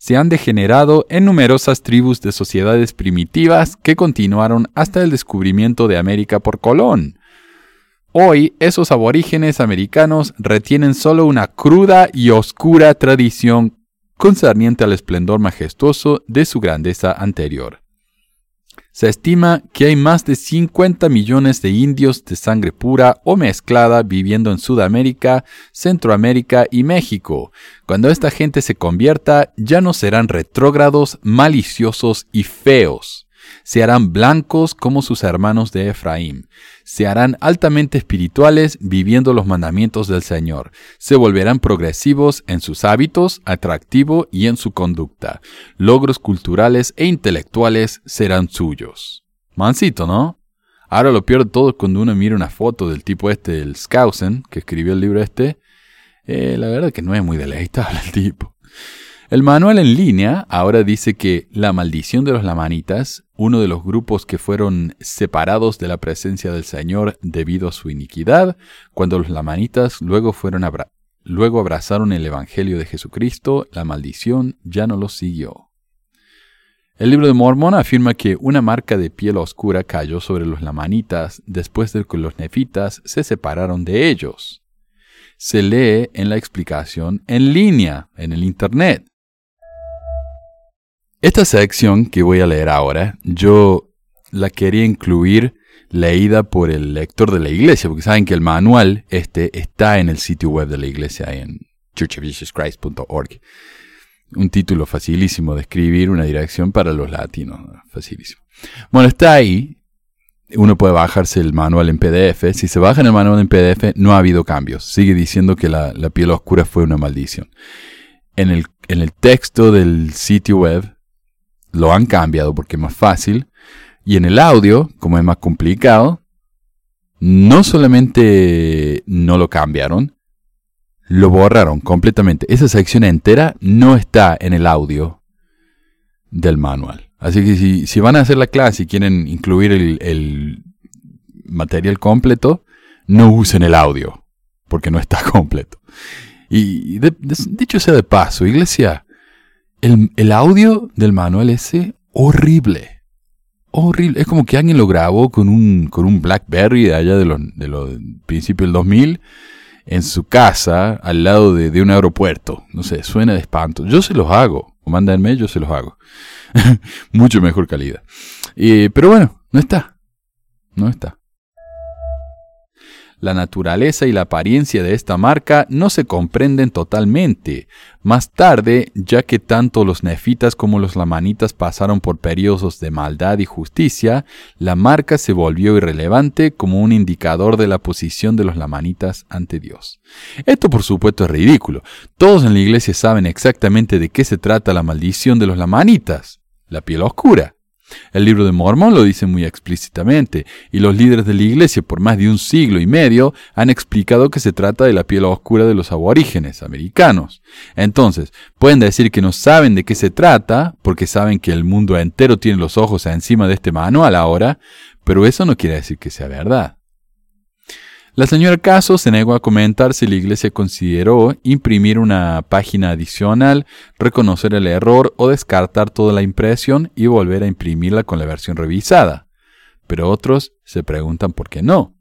se han degenerado en numerosas tribus de sociedades primitivas que continuaron hasta el descubrimiento de América por Colón. Hoy esos aborígenes americanos retienen solo una cruda y oscura tradición concerniente al esplendor majestuoso de su grandeza anterior. Se estima que hay más de 50 millones de indios de sangre pura o mezclada viviendo en Sudamérica, Centroamérica y México. Cuando esta gente se convierta, ya no serán retrógrados, maliciosos y feos se harán blancos como sus hermanos de Efraín, se harán altamente espirituales viviendo los mandamientos del Señor, se volverán progresivos en sus hábitos, atractivo y en su conducta. Logros culturales e intelectuales serán suyos. Mansito, ¿no? Ahora lo peor de todo es cuando uno mira una foto del tipo este, del Skousen, que escribió el libro este. Eh, la verdad que no es muy deleitable *laughs* el tipo. El manual en línea ahora dice que la maldición de los lamanitas, uno de los grupos que fueron separados de la presencia del Señor debido a su iniquidad, cuando los lamanitas luego fueron luego abrazaron el evangelio de Jesucristo, la maldición ya no los siguió. El libro de Mormón afirma que una marca de piel oscura cayó sobre los lamanitas después de que los nefitas se separaron de ellos. Se lee en la explicación en línea, en el Internet. Esta sección que voy a leer ahora, yo la quería incluir leída por el lector de la iglesia, porque saben que el manual este está en el sitio web de la iglesia en churchofjesuschrist.org. Un título facilísimo de escribir, una dirección para los latinos. Facilísimo. Bueno, está ahí. Uno puede bajarse el manual en PDF. Si se baja en el manual en PDF, no ha habido cambios. Sigue diciendo que la, la piel oscura fue una maldición. En el, en el texto del sitio web lo han cambiado porque es más fácil. Y en el audio, como es más complicado, no solamente no lo cambiaron, lo borraron completamente. Esa sección entera no está en el audio del manual. Así que si, van a hacer la clase y quieren incluir el, material completo, no usen el audio, porque no está *laughs* completo. Y dicho sea de paso, iglesia, el, el audio del manual ese, horrible horrible. Es como que alguien lo grabó con un, con un Blackberry de allá de los, de los principios del 2000 en su casa al lado de, un aeropuerto. No sé, suena de espanto. Yo se los hago. O mándenme, yo se los hago. *laughs* Mucho mejor calidad. pero bueno, no está. No está. La naturaleza y la apariencia de esta marca no se comprenden totalmente. Más tarde, ya que tanto los nefitas como los lamanitas pasaron por periodos de maldad y justicia, la marca se volvió irrelevante como un indicador de la posición de los lamanitas ante Dios. Esto por supuesto es ridículo. Todos en la iglesia saben exactamente de qué se trata la maldición de los lamanitas, la piel oscura. El libro de Mormón lo dice muy explícitamente, y los líderes de la Iglesia por más de un siglo y medio han explicado que se trata de la piel oscura de los aborígenes americanos. Entonces, pueden decir que no saben de qué se trata, porque saben que el mundo entero tiene los ojos encima de este manual ahora, pero eso no quiere decir que sea verdad. La señora Caso se negó a comentar si la iglesia consideró imprimir una página adicional, reconocer el error o descartar toda la impresión y volver a imprimirla con la versión revisada. Pero otros se preguntan por qué no.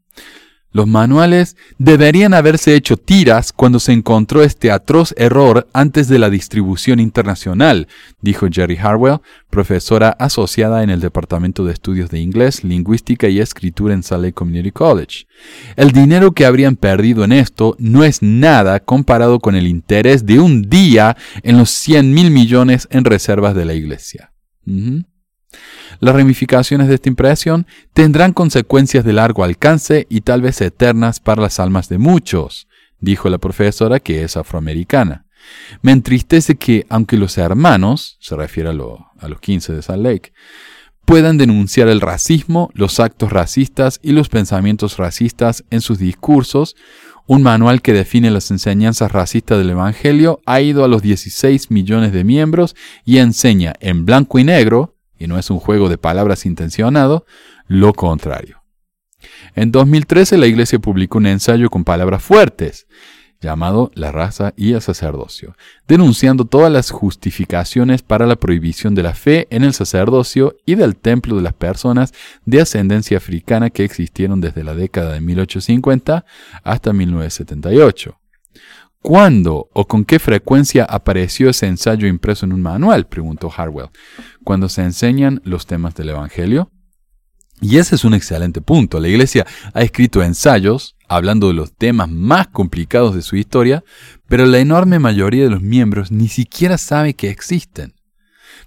Los manuales deberían haberse hecho tiras cuando se encontró este atroz error antes de la distribución internacional, dijo Jerry Harwell, profesora asociada en el Departamento de Estudios de Inglés, Lingüística y Escritura en Saleh Community College. El dinero que habrían perdido en esto no es nada comparado con el interés de un día en los 100 mil millones en reservas de la Iglesia. Las ramificaciones de esta impresión tendrán consecuencias de largo alcance y tal vez eternas para las almas de muchos, dijo la profesora que es afroamericana. Me entristece que, aunque los hermanos, se refiere a, a los 15 de Salt Lake, puedan denunciar el racismo, los actos racistas y los pensamientos racistas en sus discursos, un manual que define las enseñanzas racistas del Evangelio ha ido a los 16 millones de miembros y enseña en blanco y negro y no es un juego de palabras intencionado, lo contrario. En 2013 la Iglesia publicó un ensayo con palabras fuertes, llamado La raza y el sacerdocio, denunciando todas las justificaciones para la prohibición de la fe en el sacerdocio y del templo de las personas de ascendencia africana que existieron desde la década de 1850 hasta 1978. ¿Cuándo o con qué frecuencia apareció ese ensayo impreso en un manual? preguntó Harwell. ¿Cuando se enseñan los temas del Evangelio? Y ese es un excelente punto. La Iglesia ha escrito ensayos hablando de los temas más complicados de su historia, pero la enorme mayoría de los miembros ni siquiera sabe que existen.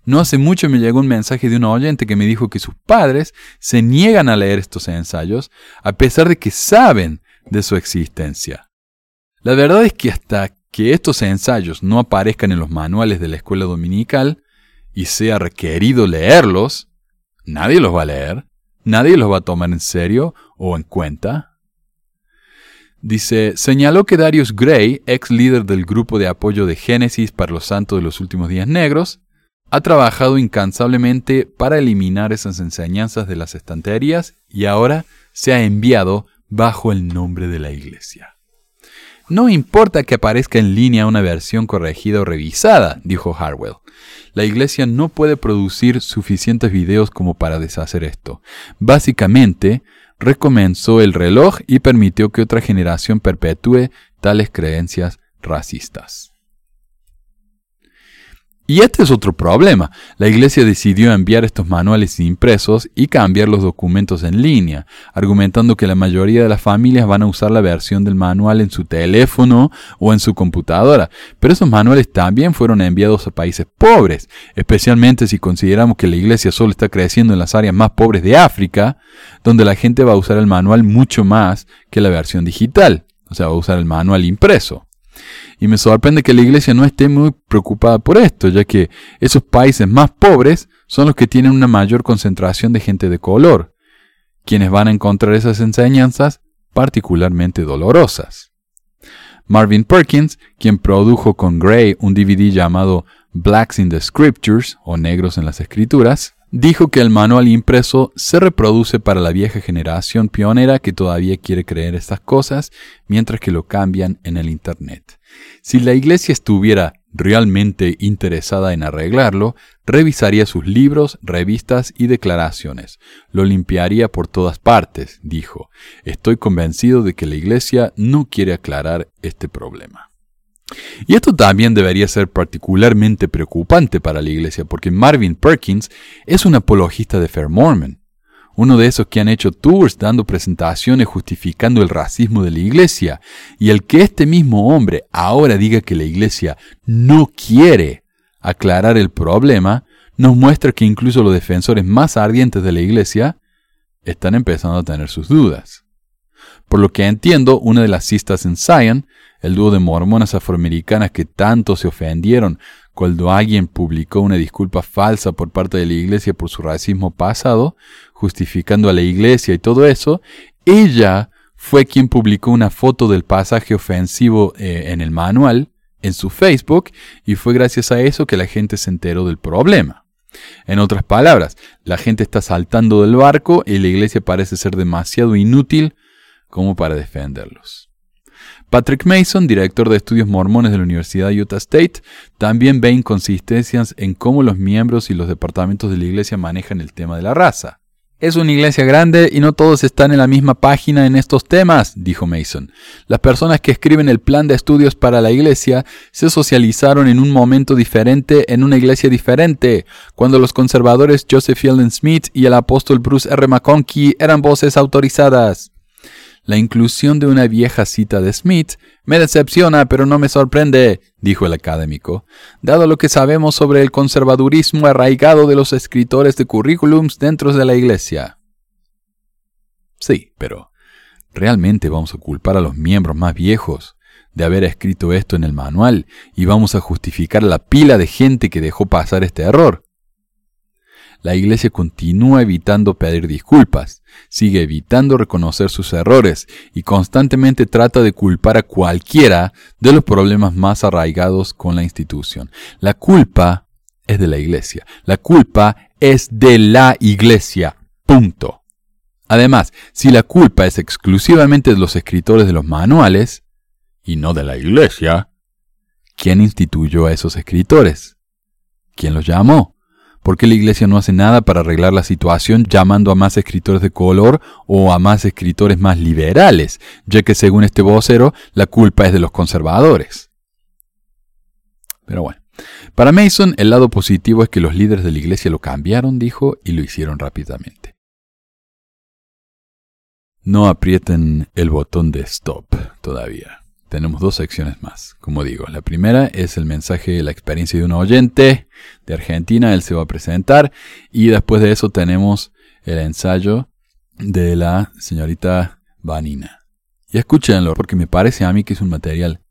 No hace mucho me llegó un mensaje de un oyente que me dijo que sus padres se niegan a leer estos ensayos a pesar de que saben de su existencia. La verdad es que hasta que estos ensayos no aparezcan en los manuales de la escuela dominical y sea requerido leerlos, nadie los va a leer, nadie los va a tomar en serio o en cuenta. Dice, señaló que Darius Gray, ex líder del grupo de apoyo de Génesis para los santos de los últimos días negros, ha trabajado incansablemente para eliminar esas enseñanzas de las estanterías y ahora se ha enviado bajo el nombre de la Iglesia. No importa que aparezca en línea una versión corregida o revisada, dijo Harwell. La iglesia no puede producir suficientes videos como para deshacer esto. Básicamente, recomenzó el reloj y permitió que otra generación perpetúe tales creencias racistas. Y este es otro problema. La iglesia decidió enviar estos manuales impresos y cambiar los documentos en línea, argumentando que la mayoría de las familias van a usar la versión del manual en su teléfono o en su computadora. Pero esos manuales también fueron enviados a países pobres, especialmente si consideramos que la iglesia solo está creciendo en las áreas más pobres de África, donde la gente va a usar el manual mucho más que la versión digital, o sea, va a usar el manual impreso. Y me sorprende que la iglesia no esté muy preocupada por esto, ya que esos países más pobres son los que tienen una mayor concentración de gente de color, quienes van a encontrar esas enseñanzas particularmente dolorosas. Marvin Perkins, quien produjo con Gray un DVD llamado Blacks in the Scriptures o Negros en las Escrituras, dijo que el manual impreso se reproduce para la vieja generación pionera que todavía quiere creer estas cosas, mientras que lo cambian en el Internet. Si la Iglesia estuviera realmente interesada en arreglarlo, revisaría sus libros, revistas y declaraciones. Lo limpiaría por todas partes, dijo. Estoy convencido de que la Iglesia no quiere aclarar este problema. Y esto también debería ser particularmente preocupante para la iglesia, porque Marvin Perkins es un apologista de Fair Mormon, uno de esos que han hecho tours dando presentaciones justificando el racismo de la iglesia, y el que este mismo hombre ahora diga que la iglesia no quiere aclarar el problema, nos muestra que incluso los defensores más ardientes de la iglesia están empezando a tener sus dudas. Por lo que entiendo, una de las cistas en Zion el dúo de mormonas afroamericanas que tanto se ofendieron cuando alguien publicó una disculpa falsa por parte de la iglesia por su racismo pasado, justificando a la iglesia y todo eso, ella fue quien publicó una foto del pasaje ofensivo eh, en el manual en su Facebook y fue gracias a eso que la gente se enteró del problema. En otras palabras, la gente está saltando del barco y la iglesia parece ser demasiado inútil como para defenderlos. Patrick Mason, director de estudios mormones de la Universidad de Utah State, también ve inconsistencias en cómo los miembros y los departamentos de la iglesia manejan el tema de la raza. Es una iglesia grande y no todos están en la misma página en estos temas, dijo Mason. Las personas que escriben el plan de estudios para la iglesia se socializaron en un momento diferente en una iglesia diferente, cuando los conservadores Joseph Fielding Smith y el apóstol Bruce R. McConkie eran voces autorizadas. La inclusión de una vieja cita de Smith me decepciona, pero no me sorprende, dijo el académico, dado lo que sabemos sobre el conservadurismo arraigado de los escritores de currículums dentro de la Iglesia. Sí, pero ¿realmente vamos a culpar a los miembros más viejos de haber escrito esto en el manual y vamos a justificar la pila de gente que dejó pasar este error? La Iglesia continúa evitando pedir disculpas, sigue evitando reconocer sus errores y constantemente trata de culpar a cualquiera de los problemas más arraigados con la institución. La culpa es de la Iglesia. La culpa es de la Iglesia. Punto. Además, si la culpa es exclusivamente de los escritores de los manuales, y no de la Iglesia, ¿quién instituyó a esos escritores? ¿Quién los llamó? ¿Por qué la iglesia no hace nada para arreglar la situación llamando a más escritores de color o a más escritores más liberales, ya que según este vocero la culpa es de los conservadores? Pero bueno, para Mason el lado positivo es que los líderes de la iglesia lo cambiaron, dijo, y lo hicieron rápidamente. No aprieten el botón de stop todavía tenemos dos secciones más, como digo. La primera es el mensaje de la experiencia de un oyente de Argentina, él se va a presentar y después de eso tenemos el ensayo de la señorita Vanina. Y escúchenlo porque me parece a mí que es un material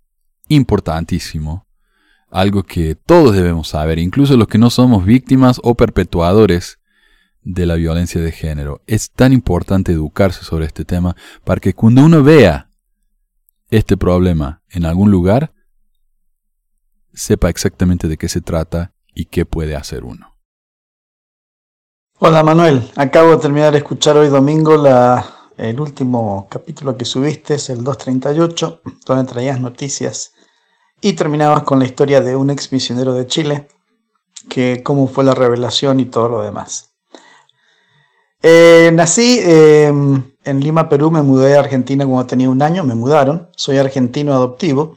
importantísimo, algo que todos debemos saber, incluso los que no somos víctimas o perpetuadores de la violencia de género. Es tan importante educarse sobre este tema para que cuando uno vea este problema en algún lugar, sepa exactamente de qué se trata y qué puede hacer uno. Hola Manuel, acabo de terminar de escuchar hoy domingo la, el último capítulo que subiste, es el 238, donde traías noticias y terminabas con la historia de un ex misionero de Chile, que cómo fue la revelación y todo lo demás. Eh, nací em, en Lima, Perú, me mudé a Argentina cuando tenía un año, me mudaron, soy argentino adoptivo,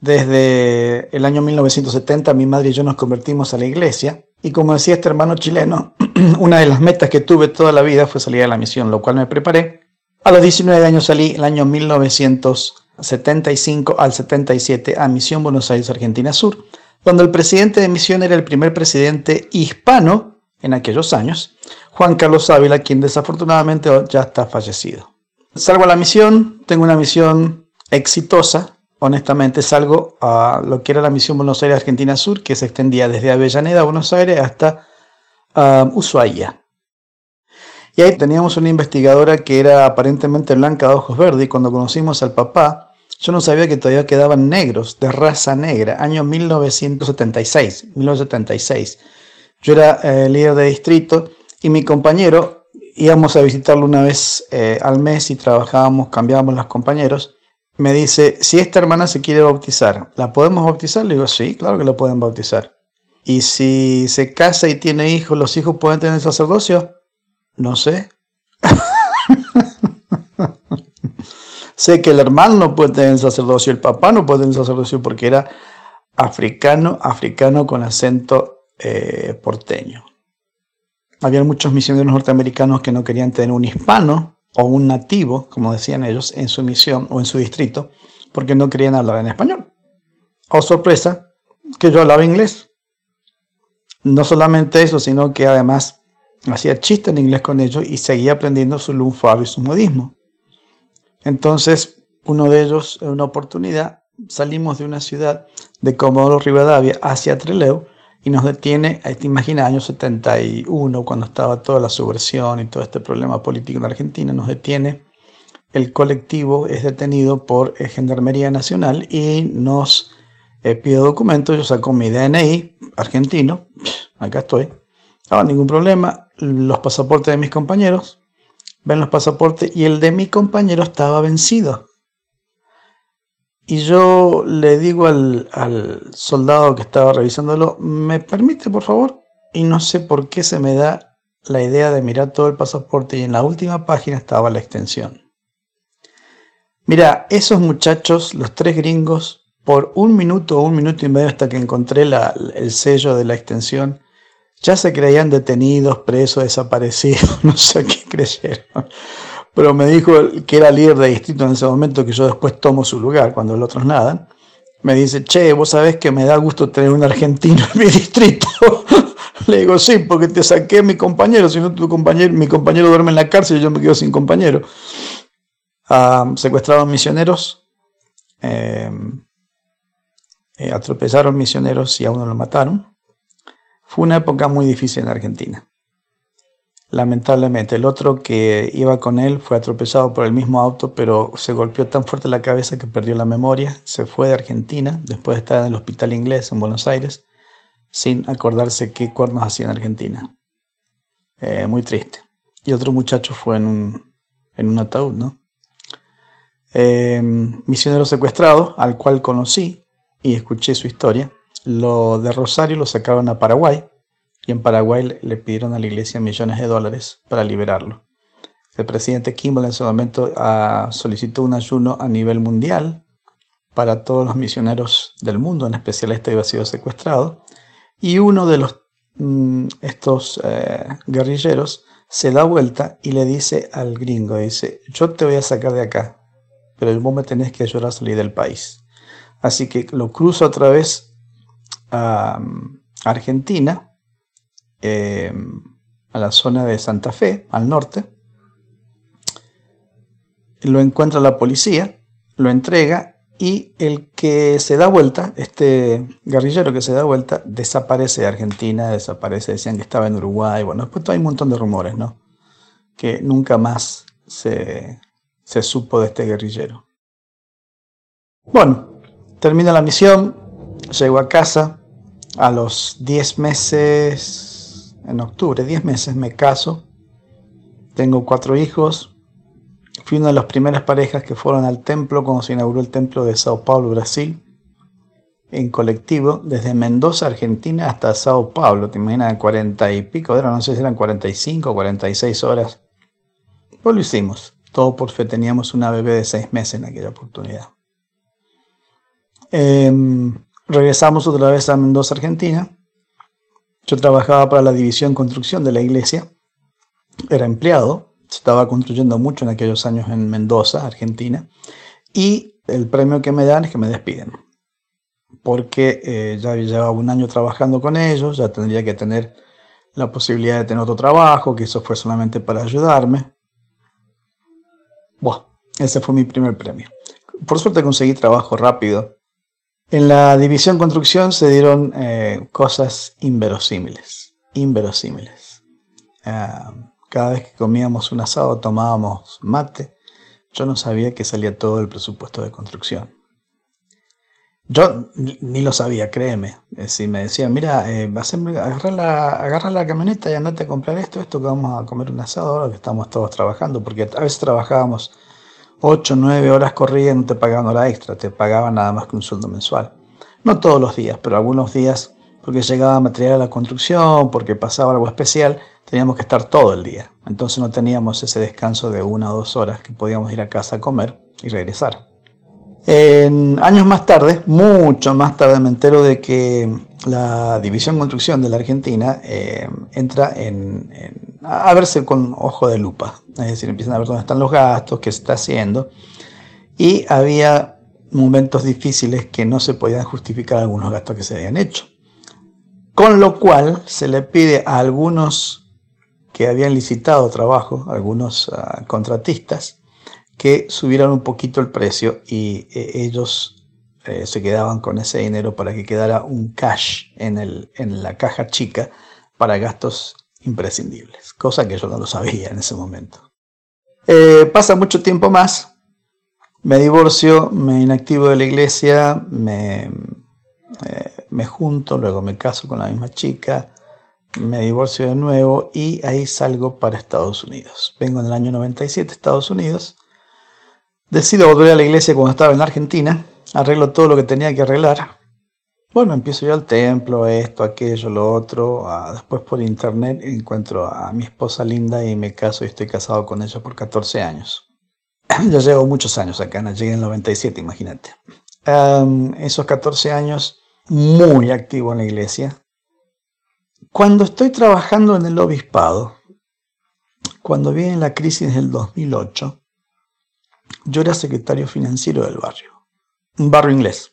Desde el año 1970 mi madre y yo nos convertimos a la iglesia y como decía este hermano chileno, *clears throat* una de las metas que tuve toda la vida fue salir a la misión, lo cual me preparé. A los 19 años salí el año 1975 al 77 a Misión Buenos Aires, Argentina Sur, donde el presidente de misión era el primer presidente hispano en aquellos años, Juan Carlos Ávila, quien desafortunadamente ya está fallecido. Salgo a la misión, tengo una misión exitosa, honestamente salgo a lo que era la misión Buenos Aires Argentina Sur, que se extendía desde Avellaneda, Buenos Aires, hasta um, Ushuaia. Y ahí teníamos una investigadora que era aparentemente blanca de ojos verdes, y cuando conocimos al papá, yo no sabía que todavía quedaban negros, de raza negra, año 1976, 1976. Yo era eh, líder de distrito y mi compañero íbamos a visitarlo una vez eh, al mes y trabajábamos, cambiábamos los compañeros me dice, si esta hermana se quiere bautizar, ¿la podemos bautizar? Le digo, sí, claro que la pueden bautizar. ¿Y si se casa y tiene hijos, los hijos pueden tener sacerdocio? No sé. *laughs* sé que el hermano no puede tener sacerdocio, el papá no puede tener sacerdocio porque era africano, africano con acento eh, porteño. Había muchos misioneros norteamericanos que no querían tener un hispano o un nativo, como decían ellos, en su misión o en su distrito, porque no querían hablar en español. Oh, sorpresa, que yo hablaba inglés. No solamente eso, sino que además hacía chistes en inglés con ellos y seguía aprendiendo su lunfado y su modismo. Entonces, uno de ellos, en una oportunidad, salimos de una ciudad de Comodoro Rivadavia hacia Trelew y nos detiene, te imaginas, año 71, cuando estaba toda la subversión y todo este problema político en Argentina, nos detiene, el colectivo es detenido por eh, Gendarmería Nacional y nos eh, pide documentos, yo saco mi DNI argentino, acá estoy, no ningún problema, los pasaportes de mis compañeros, ven los pasaportes y el de mi compañero estaba vencido. Y yo le digo al, soldado que estaba revisándolo, ¿me permite por favor? Y no sé por qué se me da la idea de mirar todo el pasaporte y en la última página estaba la extensión. Mira, esos muchachos, los tres gringos, por un minuto o un minuto y medio hasta que encontré el sello de la extensión, ya se creían detenidos, presos, desaparecidos, *laughs* no sé qué creyeron pero me dijo que era líder de distrito en ese momento, que yo después tomo su lugar cuando los otros nadan. Me dice, che, vos sabés que me da gusto tener un argentino en mi distrito. *laughs* Le digo, sí, porque te saqué a mi compañero, si no tu compañero, mi compañero duerme en la cárcel y yo me quedo sin compañero. Ah, secuestraron misioneros, eh, eh, atropellaron misioneros y a uno lo mataron. Fue una época muy difícil en Argentina. Lamentablemente, el otro que iba con él fue atropellado por el mismo auto, pero se golpeó tan fuerte la cabeza que perdió la memoria. Se fue de Argentina después de estar en el hospital inglés en Buenos Aires, sin acordarse qué cuernos hacía en Argentina. Eh, muy triste. Y otro muchacho fue en un, en un ataúd, ¿no? Eh, misionero secuestrado, al cual conocí y escuché su historia. Lo de Rosario lo sacaron a Paraguay y en Paraguay le pidieron a la iglesia millones de dólares para liberarlo. El presidente Kimball en ese momento ah, solicitó un ayuno a nivel mundial para todos los misioneros del mundo, en especial este había sido secuestrado, y uno de los, mm, estos eh, guerrilleros se da vuelta y le dice al gringo, dice, yo te voy a sacar de acá, pero vos me tenés que ayudar a salir del país. Así que lo cruzo otra vez a Argentina eh, a la zona de Santa Fe, al norte. Lo encuentra la policía, lo entrega y el que se da vuelta, este guerrillero que se da vuelta, desaparece de Argentina, desaparece, decían que estaba en Uruguay, bueno, después hay un montón de rumores, ¿no? Que nunca más se, se supo de este guerrillero. Bueno, termina la misión, llego a casa, a los 10 meses, en octubre, 10 meses, me caso, tengo cuatro hijos, fui una de las primeras parejas que fueron al templo cuando se inauguró el templo de Sao Paulo, Brasil, en colectivo, desde Mendoza, Argentina, hasta Sao Paulo, te imaginas, 40 y pico, era, no sé si eran 45 o 46 horas. Pues lo hicimos, todo por fe, teníamos una bebé de seis meses en aquella oportunidad. Em, regresamos otra vez a Mendoza, Argentina. Yo trabajaba para la división construcción de la iglesia. Era empleado. Se estaba construyendo mucho en aquellos años en Mendoza, Argentina. Y el premio que me dan es que me despiden. Porque eh, ya llevaba un año trabajando con ellos, ya tendría que tener la posibilidad de tener otro trabajo, que eso fue solamente para ayudarme. Bueno, ese fue mi primer premio. Por suerte conseguí trabajo rápido. En la división construcción se dieron eh, cosas inverosímiles, inverosímiles. Ah, cada vez que comíamos un asado tomábamos mate. Yo no sabía que salía todo el presupuesto de construcción. Yo ni lo sabía, créeme. Eh, si me decían, mira, eh, agarra, la, agarra la camioneta y andate a comprar esto, esto que vamos a comer un asado ahora que estamos todos trabajando, porque a veces trabajábamos 8, 9 horas corridas no te pagaban hora extra, te pagaban nada más que un sueldo mensual. No todos los días, pero algunos días, porque llegaba material a la construcción, porque pasaba algo especial, teníamos que estar todo el día. Entonces no teníamos ese descanso de una o dos horas que podíamos ir a casa a comer y regresar. En años más tarde, mucho más tarde, me entero de que la División Construcción de la Argentina eh, entra en, a verse con ojo de lupa. Es decir, empiezan a ver dónde están los gastos, qué se está haciendo. Y había momentos difíciles que no se podían justificar algunos gastos que se habían hecho. Con lo cual se le pide a algunos que habían licitado trabajo, algunos uh, contratistas, que subieran un poquito el precio y eh, ellos eh, se quedaban con ese dinero para que quedara un cash en, el, en la caja chica para gastos imprescindibles, cosa que yo no lo sabía en ese momento. Eh, pasa mucho tiempo más, me divorcio, me inactivo de la iglesia, me, me junto, luego me caso con la misma chica, me divorcio de nuevo y ahí salgo para Estados Unidos. Vengo en el año 97 a Estados Unidos Decido volver a la iglesia cuando estaba en Argentina, arreglo todo lo que tenía que arreglar. Bueno, empiezo yo al templo, esto, aquello, lo otro. Ah, después por internet encuentro a mi esposa linda y me caso y estoy casado con ella por 14 años. *clears throat* ya llevo muchos años acá, llegué en el 97, imagínate. esos 14 años muy activo en la iglesia. Cuando estoy trabajando en el obispado, cuando viene la crisis del 2008, yo era secretario financiero del barrio, un barrio inglés,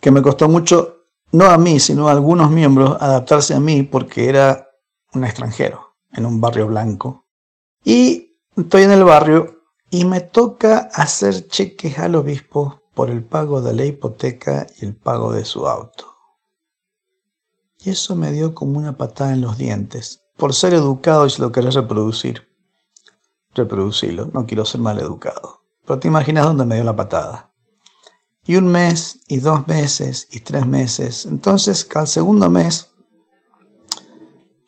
que me costó mucho, no a mí, sino a algunos miembros, adaptarse a mí porque era un extranjero en un barrio blanco. Y estoy en el barrio y me toca hacer cheques al obispo por el pago de la hipoteca y el pago de su auto. Y eso me dio como una patada en los dientes, por ser educado y si lo querés reproducir reproducirlo, no quiero ser mal educado. Pero te imaginas dónde me dio la patada. Y un mes, y dos meses, y tres meses. Entonces, al segundo mes,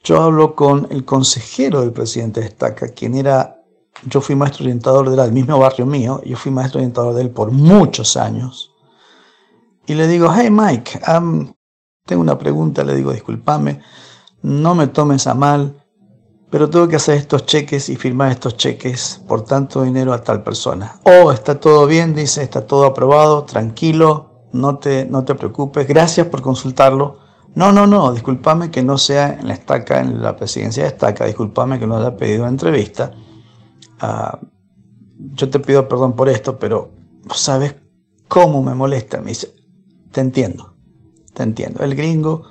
yo hablo con el consejero del presidente de Estaca, quien era, yo fui maestro orientador del mismo barrio mío, yo fui maestro orientador de él por muchos años. Y le digo, hey Mike, tengo una pregunta, le digo, discúlpame, no me tomes a mal, pero tengo que hacer estos cheques y firmar estos cheques por tanto dinero a tal persona. Oh, está todo bien, dice, está todo aprobado, tranquilo, no te, no te preocupes, gracias por consultarlo. No, no, no, discúlpame que no sea en la estaca, en la presidencia de estaca, discúlpame que no haya pedido entrevista. Ah, yo te pido perdón por esto, pero ¿sabes cómo me molesta? Me dice, te entiendo, te entiendo. El gringo,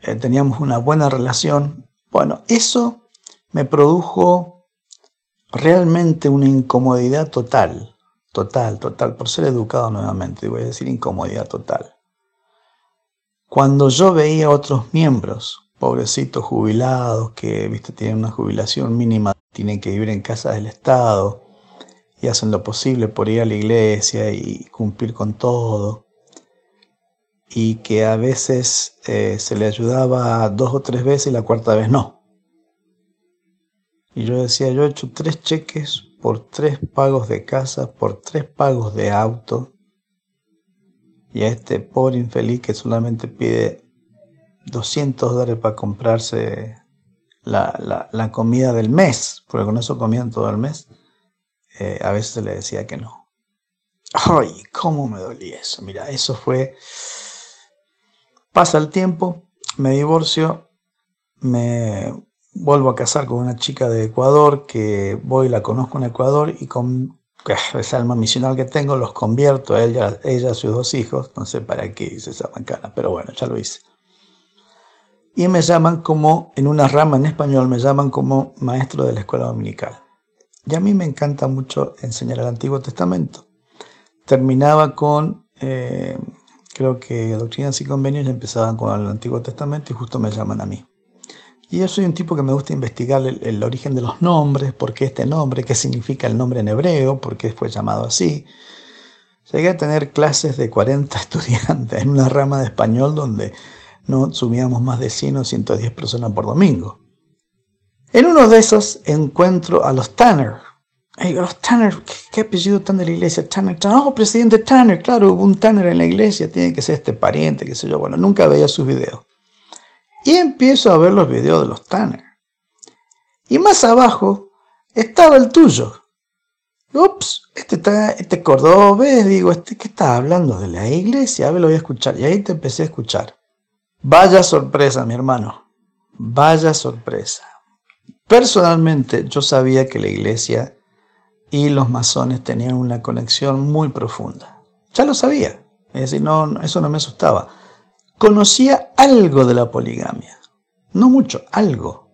eh, teníamos una buena relación. Bueno, eso me produjo realmente una incomodidad total, total, total, por ser educado nuevamente, voy a decir incomodidad total. Cuando yo veía a otros miembros, pobrecitos jubilados que viste tienen una jubilación mínima, tienen que vivir en casa del Estado y hacen lo posible por ir a la iglesia y cumplir con todo, y que a veces eh, se le ayudaba dos o tres veces y la cuarta vez no. Y yo decía, yo he hecho tres cheques por tres pagos de casa, por tres pagos de auto. Y a este pobre infeliz que solamente pide 200 dólares para comprarse la, comida del mes, porque con eso comían todo el mes, eh, a veces le decía que no. Ay, cómo me dolía eso. Mira, eso fue... Pasa el tiempo, me divorcio, me vuelvo a casar con una chica de Ecuador que voy, la conozco en Ecuador y con esa alma misional que tengo los convierto a ella, ella sus dos hijos. No sé para qué hice esa bancana, pero bueno, ya lo hice. Y me llaman como, en una rama en español, me llaman como maestro de la escuela dominical. Y a mí me encanta mucho enseñar el Antiguo Testamento. Terminaba con, eh, creo que doctrinas y convenios empezaban con el Antiguo Testamento y justo me llaman a mí. Y yo soy un tipo que me gusta investigar el, origen de los nombres, por qué este nombre, qué significa el nombre en hebreo, por qué fue llamado así. Llegué a tener clases de 40 *laughs* estudiantes en una rama de español donde no subíamos más de 100 o 110 personas por domingo. En uno de esos encuentro a los Tanner. Y digo, los Tanner, ¿qué, apellido tan de la iglesia? Tanner, Tanner, oh, presidente Tanner, claro, hubo un Tanner en la iglesia, tiene que ser este pariente, qué sé yo. Bueno, nunca veía sus videos. Y empiezo a ver los videos de los Tanner. Y más abajo estaba el tuyo. Ups, este, está, este cordobés, digo, este que está hablando de la iglesia, a ver, lo voy a escuchar. Y ahí te empecé a escuchar. Vaya sorpresa, mi hermano. Vaya sorpresa. Personalmente, yo sabía que la iglesia y los masones tenían una conexión muy profunda. Ya lo sabía. Es decir, no, eso no me asustaba conocía algo de la poligamia. No mucho, algo.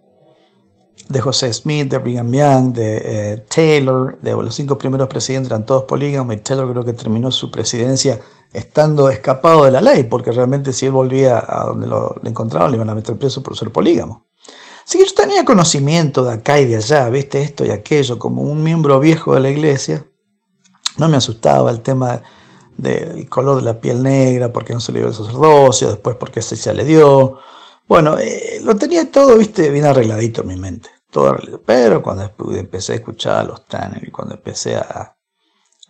De José Smith, de Brigham Young, de eh, Taylor, de los cinco primeros presidentes eran todos polígamos y Taylor creo que terminó su presidencia estando escapado de la ley, porque realmente si él volvía a donde lo, encontraban le iban a meter preso por ser polígamo. Así que yo tenía conocimiento de acá y de allá, viste esto y aquello, como un miembro viejo de la iglesia. No me asustaba el tema del color de la piel negra, porque no se le dio el sacerdocio, después porque se le dio. Bueno, eh, lo tenía todo, viste, bien arregladito en mi mente. Todo Pero cuando empecé a escuchar a los Tanner cuando empecé a,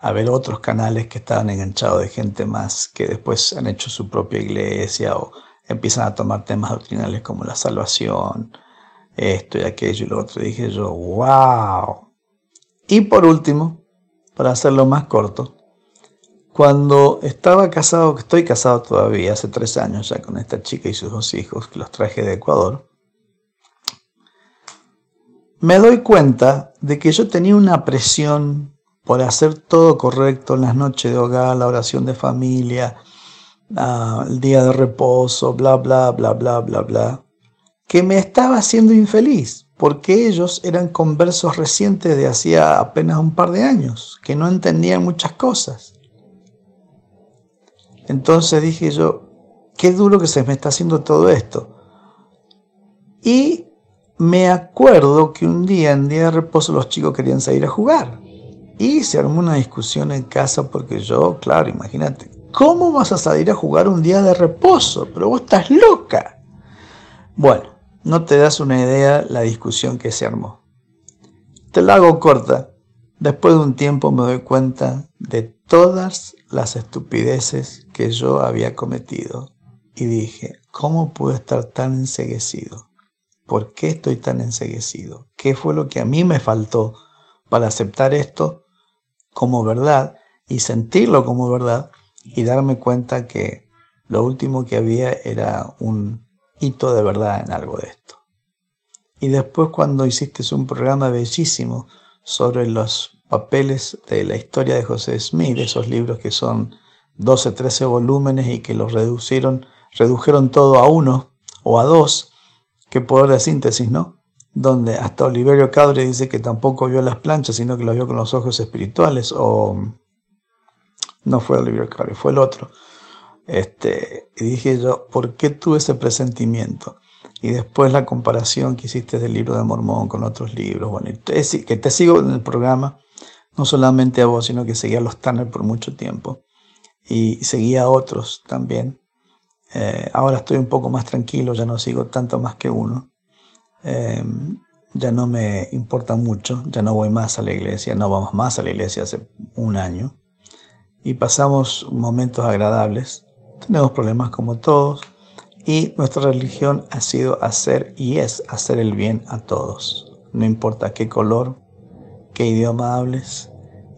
a ver otros canales que estaban enganchados de gente más que después han hecho su propia iglesia o empiezan a tomar temas doctrinales como la salvación, esto y aquello y lo otro, dije yo, wow. Y por último, para hacerlo más corto, cuando estaba casado, que estoy casado todavía, hace tres años ya con esta chica y sus dos hijos, que los traje de Ecuador, me doy cuenta de que yo tenía una presión por hacer todo correcto en las noches de hogar, la oración de familia, el día de reposo, bla, bla, bla, bla, bla, bla, que me estaba haciendo infeliz, porque ellos eran conversos recientes de hacía apenas un par de años, que no entendían muchas cosas. Entonces dije yo, qué duro que se me está haciendo todo esto. Y me acuerdo que un día, en día de reposo, los chicos querían salir a jugar. Y se armó una discusión en casa porque yo, claro, imagínate, ¿cómo vas a salir a jugar un día de reposo? Pero vos estás loca. Bueno, no te das una idea la discusión que se armó. Te la hago corta. Después de un tiempo me doy cuenta de todas las estupideces que yo había cometido y dije, ¿cómo puedo estar tan enseguecido? ¿Por qué estoy tan enseguecido? ¿Qué fue lo que a mí me faltó para aceptar esto como verdad y sentirlo como verdad y darme cuenta que lo último que había era un hito de verdad en algo de esto? Y después cuando hiciste un programa bellísimo sobre los papeles de la historia de José Smith, esos libros que son 12, 13 volúmenes y que los reducieron, redujeron todo a uno o a dos, qué poder de síntesis, ¿no? Donde hasta Oliverio Cadre dice que tampoco vio las planchas, sino que las vio con los ojos espirituales, o no fue Oliverio Cadre, fue el otro. Este, y dije yo, ¿por qué tuve ese presentimiento? Y después la comparación que hiciste del libro de Mormón con otros libros. Bueno, que te sigo en el programa, no solamente a vos, sino que seguía a los Tanner por mucho tiempo. Y seguía a otros también. Eh, ahora estoy un poco más tranquilo, ya no sigo tanto más que uno. Em, ya no me importa mucho, ya no voy más a la iglesia, no vamos más a la iglesia hace un año. Y pasamos momentos agradables. Tenemos problemas como todos, y nuestra religión ha sido hacer y es hacer el bien a todos. No importa qué color, qué idioma hables,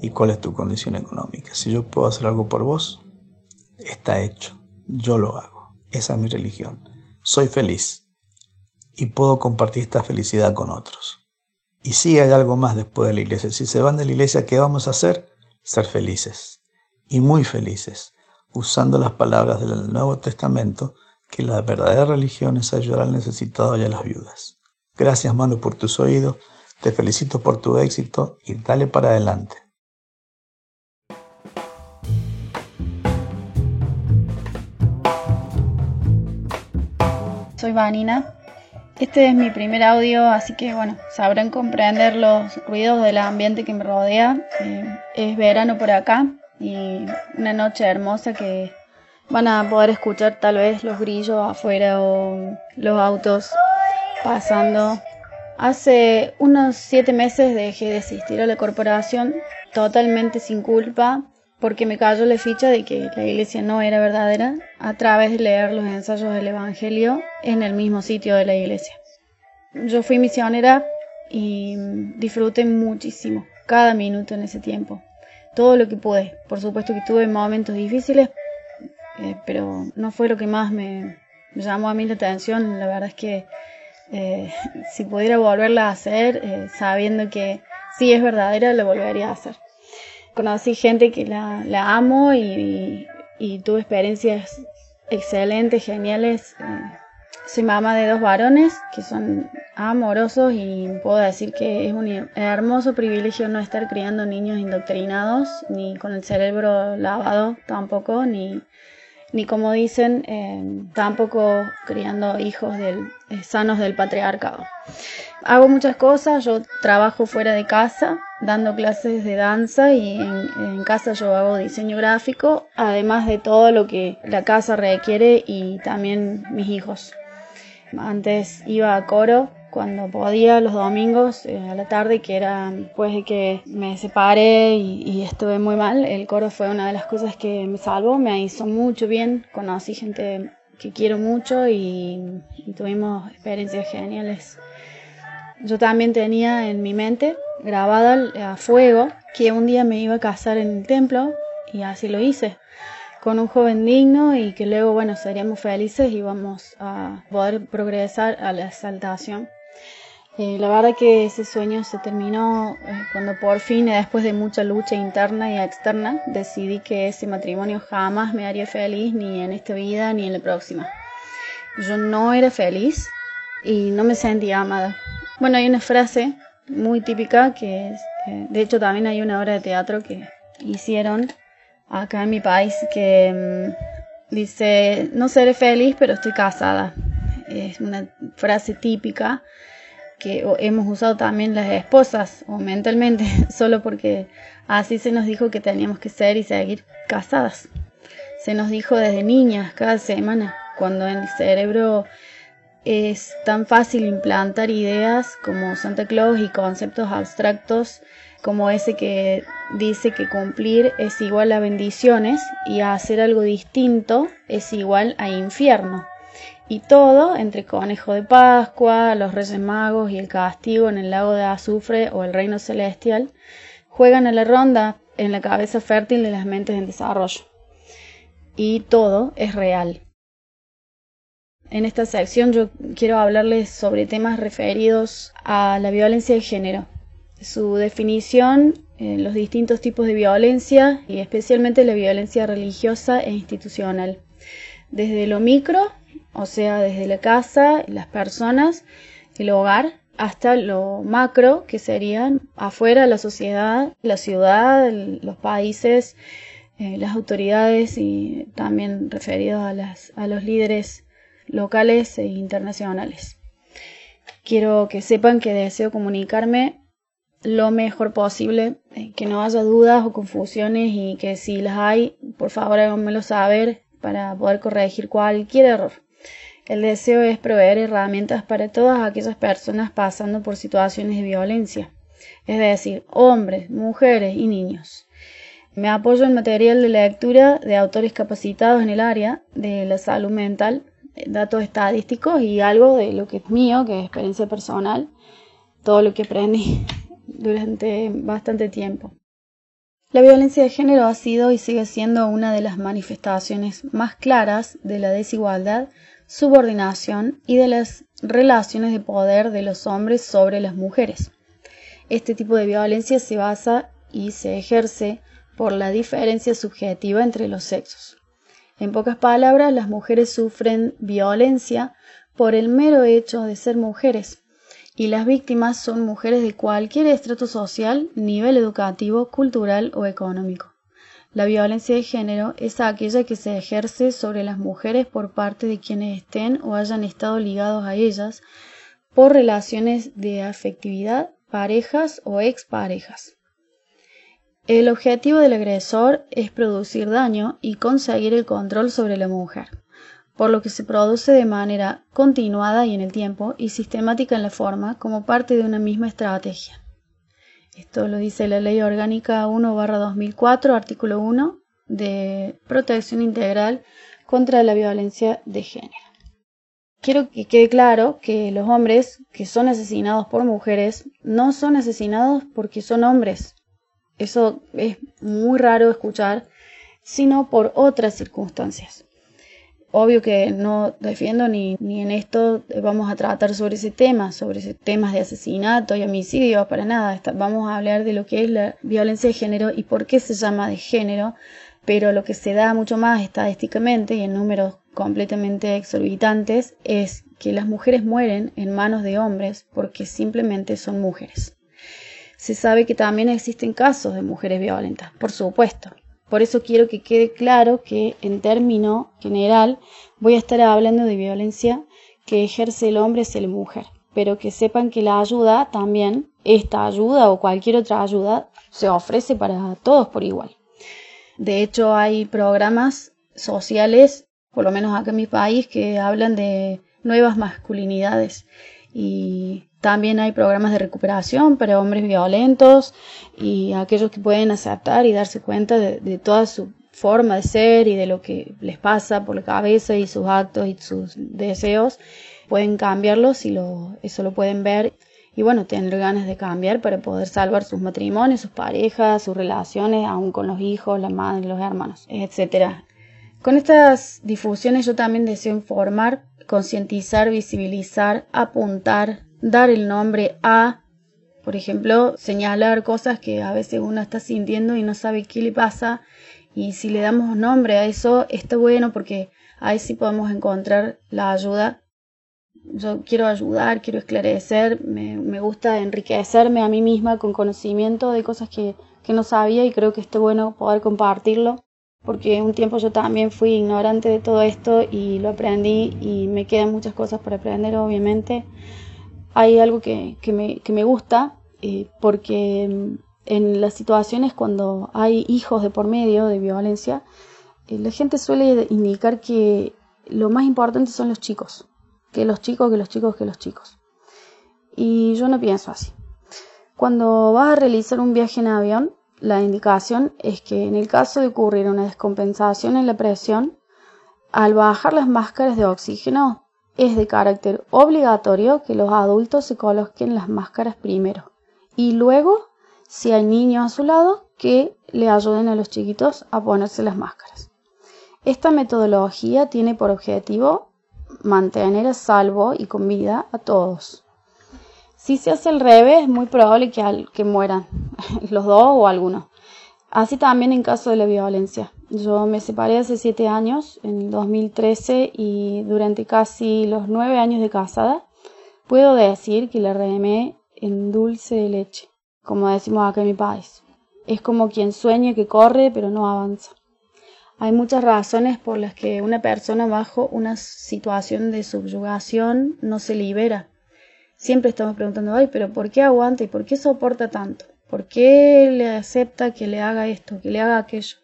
y cuál es tu condición económica. Si yo puedo hacer algo por vos, está hecho. Yo lo hago. Esa es mi religión. Soy feliz y puedo compartir esta felicidad con otros. Y si hay algo más después de la iglesia. Si se van de la iglesia, ¿qué vamos a hacer? Ser felices y muy felices, usando las palabras del Nuevo Testamento, que la verdadera religión es ayudar al necesitado y a las viudas. Gracias, Manu, por tus oídos. Te felicito por tu éxito y dale para adelante. Soy Vanina. Este es mi primer audio, así que bueno, sabrán comprender los ruidos del ambiente que me rodea. Eh, es verano por acá y una noche hermosa que van a poder escuchar tal vez los grillos afuera o los autos pasando. Hace unos siete meses dejé de asistir a la corporación totalmente sin culpa porque me cayó la ficha de que la iglesia no era verdadera a través de leer los ensayos del Evangelio en el mismo sitio de la iglesia. Yo fui misionera y disfruté muchísimo cada minuto en ese tiempo, todo lo que pude. Por supuesto que tuve momentos difíciles, eh, pero no fue lo que más me, llamó a mí la atención. La verdad es que eh, si pudiera volverla a hacer, eh, sabiendo que sí es verdadera, lo volvería a hacer. Conocí gente que la, amo y, tuve experiencias excelentes, geniales. soy mamá de dos varones que son amorosos y puedo decir que es un hermoso privilegio no estar criando niños indoctrinados, ni con el cerebro lavado tampoco, ni ni como dicen, eh, tampoco criando hijos del, eh, sanos del patriarcado. Hago muchas cosas, yo trabajo fuera de casa, dando clases de danza y en, casa yo hago diseño gráfico, además de todo lo que la casa requiere y también mis hijos. Antes iba a coro cuando podía los domingos eh, a la tarde, que era después de que me separé y, estuve muy mal, el coro fue una de las cosas que me salvó, me hizo mucho bien, conocí gente que quiero mucho y, tuvimos experiencias geniales. Yo también tenía en mi mente grabada a fuego que un día me iba a casar en el templo y así lo hice con un joven digno y que luego, bueno, seríamos felices y vamos a poder progresar a la exaltación. Eh, la verdad que ese sueño se terminó eh, cuando por fin, después de mucha lucha interna y externa, decidí que ese matrimonio jamás me haría feliz ni en esta vida ni en la próxima. Yo no era feliz y no me sentía amada. Bueno, hay una frase muy típica que eh, de hecho también hay una obra de teatro que hicieron acá en mi país que mm, dice, no seré feliz pero estoy casada. Es una frase típica que hemos usado también las esposas o mentalmente, *laughs* solo porque así se nos dijo que teníamos que ser y seguir casadas. Se nos dijo desde niñas, cada semana, cuando en el cerebro es tan fácil implantar ideas como Santa Claus y conceptos abstractos como ese que dice que cumplir es igual a bendiciones y hacer algo distinto es igual a infierno. Y todo entre Conejo de Pascua, los Reyes Magos y el castigo en el lago de azufre o el reino celestial, juegan a la ronda en la cabeza fértil de las mentes en desarrollo. Y todo es real. En esta sección yo quiero hablarles sobre temas referidos a la violencia de género, su definición, eh, los distintos tipos de violencia y especialmente la violencia religiosa e institucional. Desde lo micro o sea, desde la casa, las personas, el hogar, hasta lo macro, que serían afuera la sociedad, la ciudad, los países, eh, las autoridades y también referidos a, las, a los líderes locales e internacionales. Quiero que sepan que deseo comunicarme lo mejor posible, eh, que no haya dudas o confusiones y que si las hay, por favor háganmelo saber para poder corregir cualquier error. El deseo es proveer herramientas para todas aquellas personas pasando por situaciones de violencia, es decir, hombres, mujeres y niños. Me apoyo en material de lectura de autores capacitados en el área de la salud mental, datos estadísticos y algo de lo que es mío, que es experiencia personal, todo lo que aprendí *laughs* durante bastante tiempo. La violencia de género ha sido y sigue siendo una de las manifestaciones más claras de la desigualdad, subordinación y de las relaciones de poder de los hombres sobre las mujeres. Este tipo de violencia se basa y se ejerce por la diferencia subjetiva entre los sexos. En pocas palabras, las mujeres sufren violencia por el mero hecho de ser mujeres, y las víctimas son mujeres de cualquier estrato social, nivel educativo, cultural o económico. La violencia de género es aquella que se ejerce sobre las mujeres por parte de quienes estén o hayan estado ligados a ellas por relaciones de afectividad, parejas o exparejas. El objetivo del agresor es producir daño y conseguir el control sobre la mujer por lo que se produce de manera continuada y en el tiempo y sistemática en la forma como parte de una misma estrategia. Esto lo dice la Ley Orgánica 1-2004, artículo 1 de Protección Integral contra la Violencia de Género. Quiero que quede claro que los hombres que son asesinados por mujeres no son asesinados porque son hombres. Eso es muy raro escuchar, sino por otras circunstancias obvio que no defiendo ni, ni en esto vamos a tratar sobre ese tema, sobre ese temas de asesinato y homicidio, para nada. vamos a hablar de lo que es la violencia de género y por qué se llama de género, pero lo que se da mucho más estadísticamente y en números completamente exorbitantes es que las mujeres mueren en manos de hombres porque simplemente son mujeres. Se sabe que también existen casos de mujeres violentas, por supuesto, por eso quiero que quede claro que en término general voy a estar hablando de violencia que ejerce el hombre hacia la mujer, pero que sepan que la ayuda también, esta ayuda o cualquier otra ayuda, se ofrece para todos por igual. De hecho, hay programas sociales, por lo menos acá en mi país, que hablan de nuevas masculinidades y también hay programas de recuperación para hombres violentos y aquellos que pueden aceptar y darse cuenta de, toda su forma de ser y de lo que les pasa por la cabeza y sus actos y sus deseos, pueden cambiarlos y lo, eso lo pueden ver y bueno, tener ganas de cambiar para poder salvar sus matrimonios, sus parejas, sus relaciones, aún con los hijos, la madre, los hermanos, etcétera. Con estas difusiones yo también deseo informar, concientizar, visibilizar, apuntar, dar el nombre a, por ejemplo, señalar cosas que a veces uno está sintiendo y no sabe qué le pasa. Y si le damos nombre a eso, está bueno porque ahí sí podemos encontrar la ayuda. Yo quiero ayudar, quiero esclarecer, me, gusta enriquecerme a mí misma con conocimiento de cosas que, que no sabía y creo que está bueno poder compartirlo porque un tiempo yo también fui ignorante de todo esto y lo aprendí y me quedan muchas cosas por aprender obviamente hay algo que, me, que me, gusta eh, porque mm, en las situaciones cuando hay hijos de por medio de violencia, eh, la gente suele indicar que lo más importante son los chicos, que los chicos, que los chicos, que los chicos. Y yo no pienso así. Cuando vas a realizar un viaje en avión, la indicación es que en el caso de ocurrir una descompensación en la presión, al bajar las máscaras de oxígeno, es de carácter obligatorio que los adultos se coloquen las máscaras primero y luego, si hay niños a su lado, que le ayuden a los chiquitos a ponerse las máscaras. Esta metodología tiene por objetivo mantener a salvo y con vida a todos. Si se hace al revés, es muy probable que, que mueran *laughs* los dos o algunos. Así también en caso de la violencia. Yo me separé hace siete años, en el 2013, y durante casi los nueve años de casada, puedo decir que la remé en dulce de leche, como decimos acá en mi país. Es como quien sueña que corre pero no avanza. Hay muchas razones por las que una persona bajo una situación de subyugación no se libera. Siempre estamos preguntando, ay, pero ¿por qué aguanta y por qué soporta tanto? ¿Por qué le acepta que le haga esto, que le haga aquello?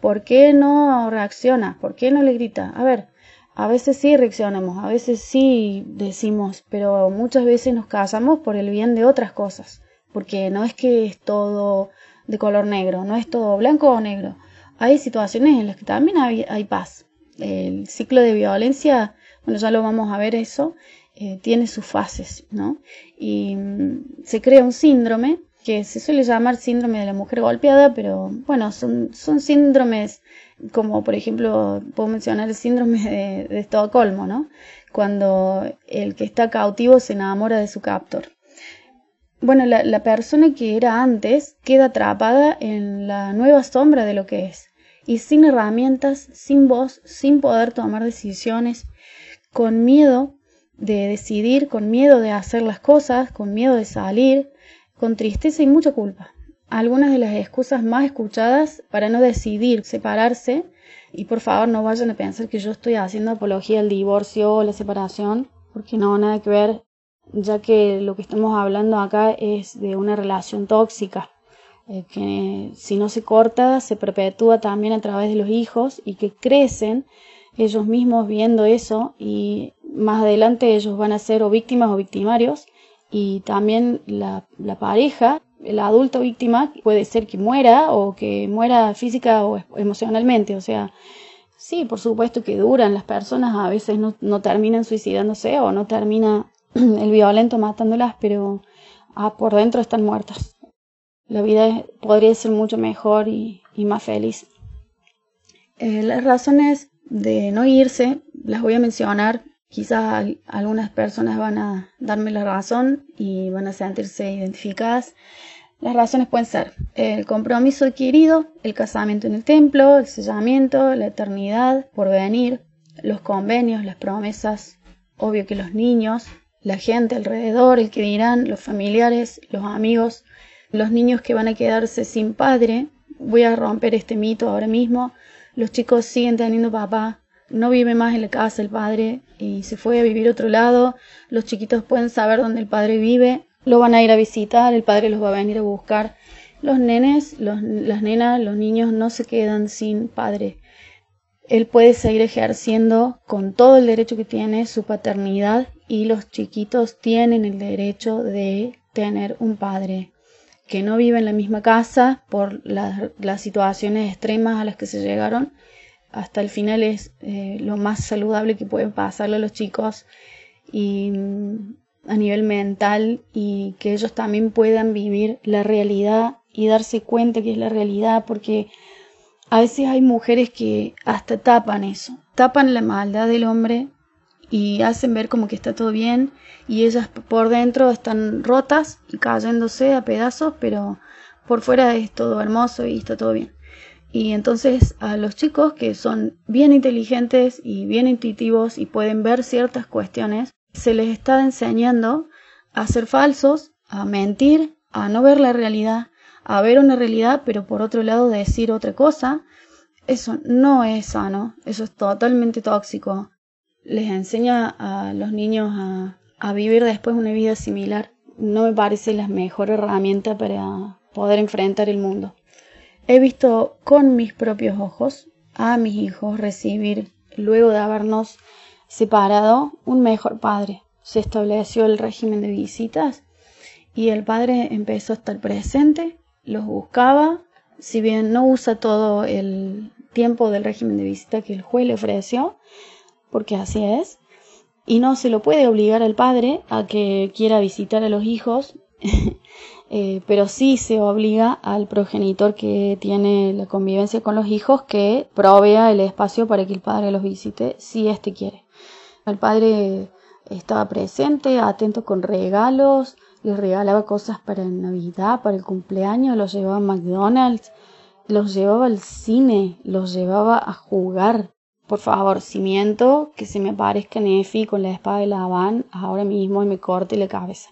¿Por qué no reacciona? ¿Por qué no le grita? A ver, a veces sí reaccionamos, a veces sí decimos, pero muchas veces nos casamos por el bien de otras cosas, porque no es que es todo de color negro, no es todo blanco o negro. Hay situaciones en las que también hay, paz. El ciclo de violencia, bueno, ya lo vamos a ver eso, eh, tiene sus fases, ¿no? Y mm, se crea un síndrome que se suele llamar síndrome de la mujer golpeada, pero bueno, son, son síndromes como por ejemplo puedo mencionar el síndrome de, Estocolmo, ¿no? Cuando el que está cautivo se enamora de su captor. Bueno, la persona que era antes queda atrapada en la nueva sombra de lo que es y sin herramientas, sin voz, sin poder tomar decisiones, con miedo de decidir, con miedo de hacer las cosas, con miedo de salir, con tristeza y mucha culpa. Algunas de las excusas más escuchadas para no decidir separarse, y por favor no vayan a pensar que yo estoy haciendo apología al divorcio o la separación, porque no, nada que ver, ya que lo que estamos hablando acá es de una relación tóxica, eh, que si no se corta se perpetúa también a través de los hijos y que crecen ellos mismos viendo eso y más adelante ellos van a ser o víctimas o victimarios y también la, la pareja, la adulta víctima, puede ser que muera o que muera física o emocionalmente. O sea, sí, por supuesto que duran, las personas a veces no, no terminan suicidándose o no termina *clears throat* el violento matándolas, pero ah, por dentro están muertas. La vida podría ser mucho mejor y, y más feliz. Eh, las razones de no irse las voy a mencionar Quizás algunas personas van a darme la razón y van a sentirse identificadas. Las razones pueden ser el compromiso adquirido, el casamiento en el templo, el sellamiento, la eternidad por venir, los convenios, las promesas, obvio que los niños, la gente alrededor, el que dirán, los familiares, los amigos, los niños que van a quedarse sin padre. Voy a romper este mito ahora mismo. Los chicos siguen teniendo papá, no vive más en la casa el padre y se fue a vivir otro lado. Los chiquitos pueden saber dónde el padre vive, lo van a ir a visitar, el padre los va a venir a buscar. Los nenes, las nenas, los niños no se quedan sin padre. Él puede seguir ejerciendo con todo el derecho que tiene su paternidad y los chiquitos tienen el derecho de tener un padre que no vive en la misma casa por las situaciones extremas a las que se llegaron hasta el final es eh, lo más saludable que puede pasarle a los chicos y mm, a nivel mental y que ellos también puedan vivir la realidad y darse cuenta que es la realidad porque a veces hay mujeres que hasta tapan eso, tapan la maldad del hombre y hacen ver como que está todo bien y ellas por dentro están rotas y cayéndose a pedazos, pero por fuera es todo hermoso y está todo bien. Y entonces a los chicos que son bien inteligentes y bien intuitivos y pueden ver ciertas cuestiones, se les está enseñando a ser falsos, a mentir, a no ver la realidad, a ver una realidad, pero por otro lado decir otra cosa. Eso no es sano, eso es totalmente tóxico. Les enseña a los niños a, a vivir después una vida similar. No me parece la mejor herramienta para poder enfrentar el mundo. He visto con mis propios ojos a mis hijos recibir, luego de habernos separado, un mejor padre. Se estableció el régimen de visitas y el padre empezó a estar presente, los buscaba, si bien no usa todo el tiempo del régimen de visita que el juez le ofreció, porque así es, y no se lo puede obligar al padre a que quiera visitar a los hijos *laughs* Eh, pero sí se obliga al progenitor que tiene la convivencia con los hijos que provea el espacio para que el padre los visite si éste quiere. El padre estaba presente, atento con regalos, les regalaba cosas para Navidad, para el cumpleaños, los llevaba a McDonald's, los llevaba al cine, los llevaba a jugar. Por favor, si miento, que se me aparezca Nefi con la espada de la Habán ahora mismo y me corte la cabeza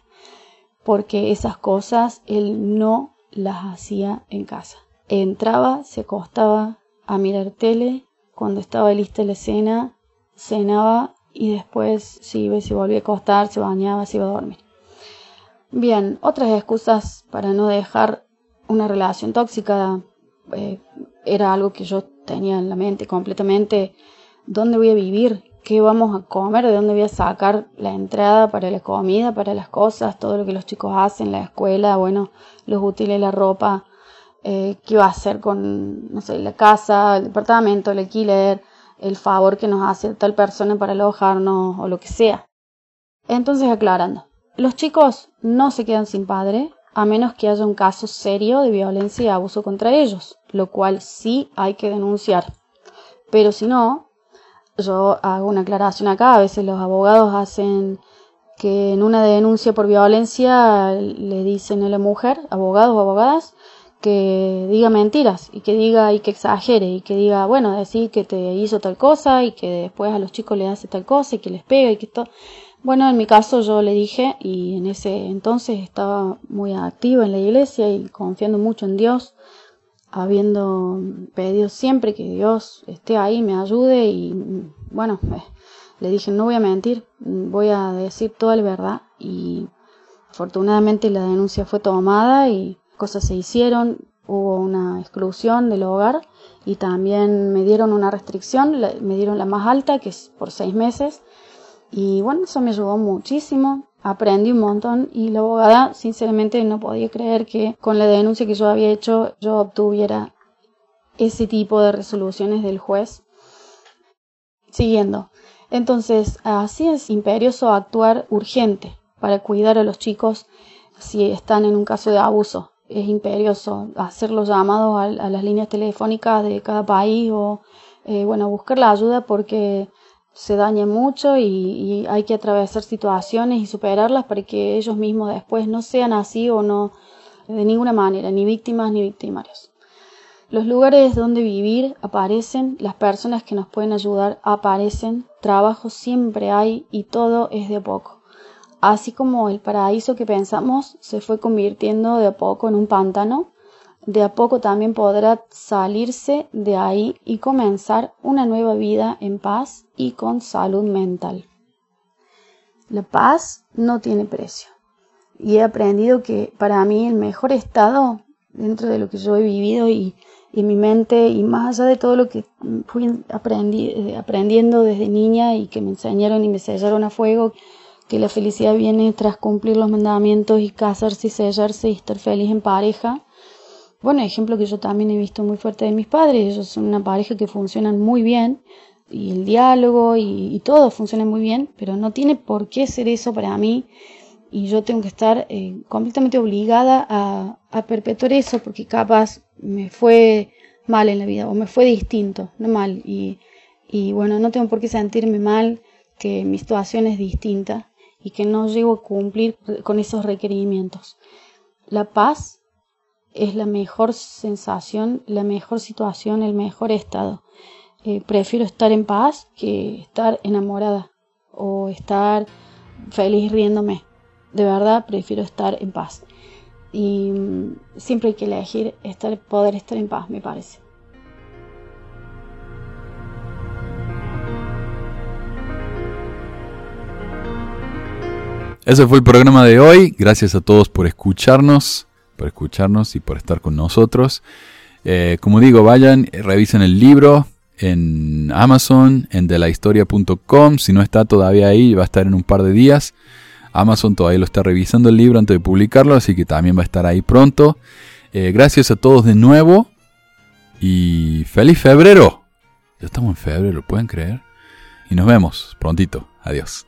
porque esas cosas él no las hacía en casa. Entraba, se acostaba a mirar tele, cuando estaba lista la cena, cenaba y después se iba se volvía a acostar, se bañaba, se iba a dormir. Bien, otras excusas para no dejar una relación tóxica eh, era algo que yo tenía en la mente completamente. ¿Dónde voy a vivir? Qué vamos a comer, de dónde voy a sacar la entrada para la comida, para las cosas, todo lo que los chicos hacen, la escuela, bueno, los útiles, la ropa, eh, qué va a hacer con, no sé, la casa, el departamento, el alquiler, el favor que nos hace tal persona para alojarnos o lo que sea. Entonces, aclarando, los chicos no se quedan sin padre, a menos que haya un caso serio de violencia y abuso contra ellos, lo cual sí hay que denunciar. Pero si no, yo hago una aclaración acá, a veces los abogados hacen que en una denuncia por violencia le dicen a la mujer, abogados o abogadas, que diga mentiras y que diga y que exagere y que diga, bueno, decir que te hizo tal cosa y que después a los chicos le hace tal cosa y que les pega y que todo. Bueno, en mi caso yo le dije y en ese entonces estaba muy activa en la iglesia y confiando mucho en Dios, habiendo pedido siempre que Dios esté ahí, me ayude y bueno, eh, le dije no voy a mentir, voy a decir toda la verdad y afortunadamente la denuncia fue tomada y cosas se hicieron, hubo una exclusión del hogar y también me dieron una restricción, me dieron la más alta que es por seis meses y bueno, eso me ayudó muchísimo. Aprendí un montón y la abogada sinceramente no podía creer que con la denuncia que yo había hecho yo obtuviera ese tipo de resoluciones del juez. Siguiendo. Entonces, así es imperioso actuar urgente para cuidar a los chicos si están en un caso de abuso. Es imperioso hacer los llamados a, las líneas telefónicas de cada país o, eh, bueno, buscar la ayuda porque se daña mucho y, hay que atravesar situaciones y superarlas para que ellos mismos después no sean así o no de ninguna manera, ni víctimas ni victimarios. Los lugares donde vivir aparecen, las personas que nos pueden ayudar aparecen, trabajo siempre hay y todo es de poco. Así como el paraíso que pensamos se fue convirtiendo de poco en un pantano, de a poco también podrá salirse de ahí y comenzar una nueva vida en paz y con salud mental. La paz no tiene precio. Y he aprendido que para mí el mejor estado dentro de lo que yo he vivido y, en mi mente y más allá de todo lo que fui eh, aprendiendo desde niña y que me enseñaron y me sellaron a fuego, que la felicidad viene tras cumplir los mandamientos y casarse y sellarse y estar feliz en pareja, bueno, ejemplo que yo también he visto muy fuerte de mis padres, ellos son una pareja que funcionan muy bien y el diálogo y, todo funciona muy bien, pero no tiene por qué ser eso para mí y yo tengo que estar eh, completamente obligada a, perpetuar eso porque capaz me fue mal en la vida o me fue distinto, no mal y, y bueno, no tengo por qué sentirme mal que mi situación es distinta y que no llego a cumplir con esos requerimientos. La paz es la mejor sensación, la mejor situación, el mejor estado. Eh, prefiero estar en paz que estar enamorada o estar feliz riéndome. De verdad prefiero estar en paz. Y mm, siempre hay que elegir estar, poder estar en paz, me parece. Ese fue el programa de hoy. Gracias a todos por escucharnos por escucharnos y por estar con nosotros. Eh, como digo, vayan, revisen el libro en Amazon, en delahistoria.com. Si no está todavía ahí, va a estar en un par de días. Amazon todavía lo está revisando el libro antes de publicarlo, así que también va a estar ahí pronto. Eh, gracias a todos de nuevo y feliz febrero. Ya estamos en febrero, ¿pueden creer? Y nos vemos prontito. Adiós.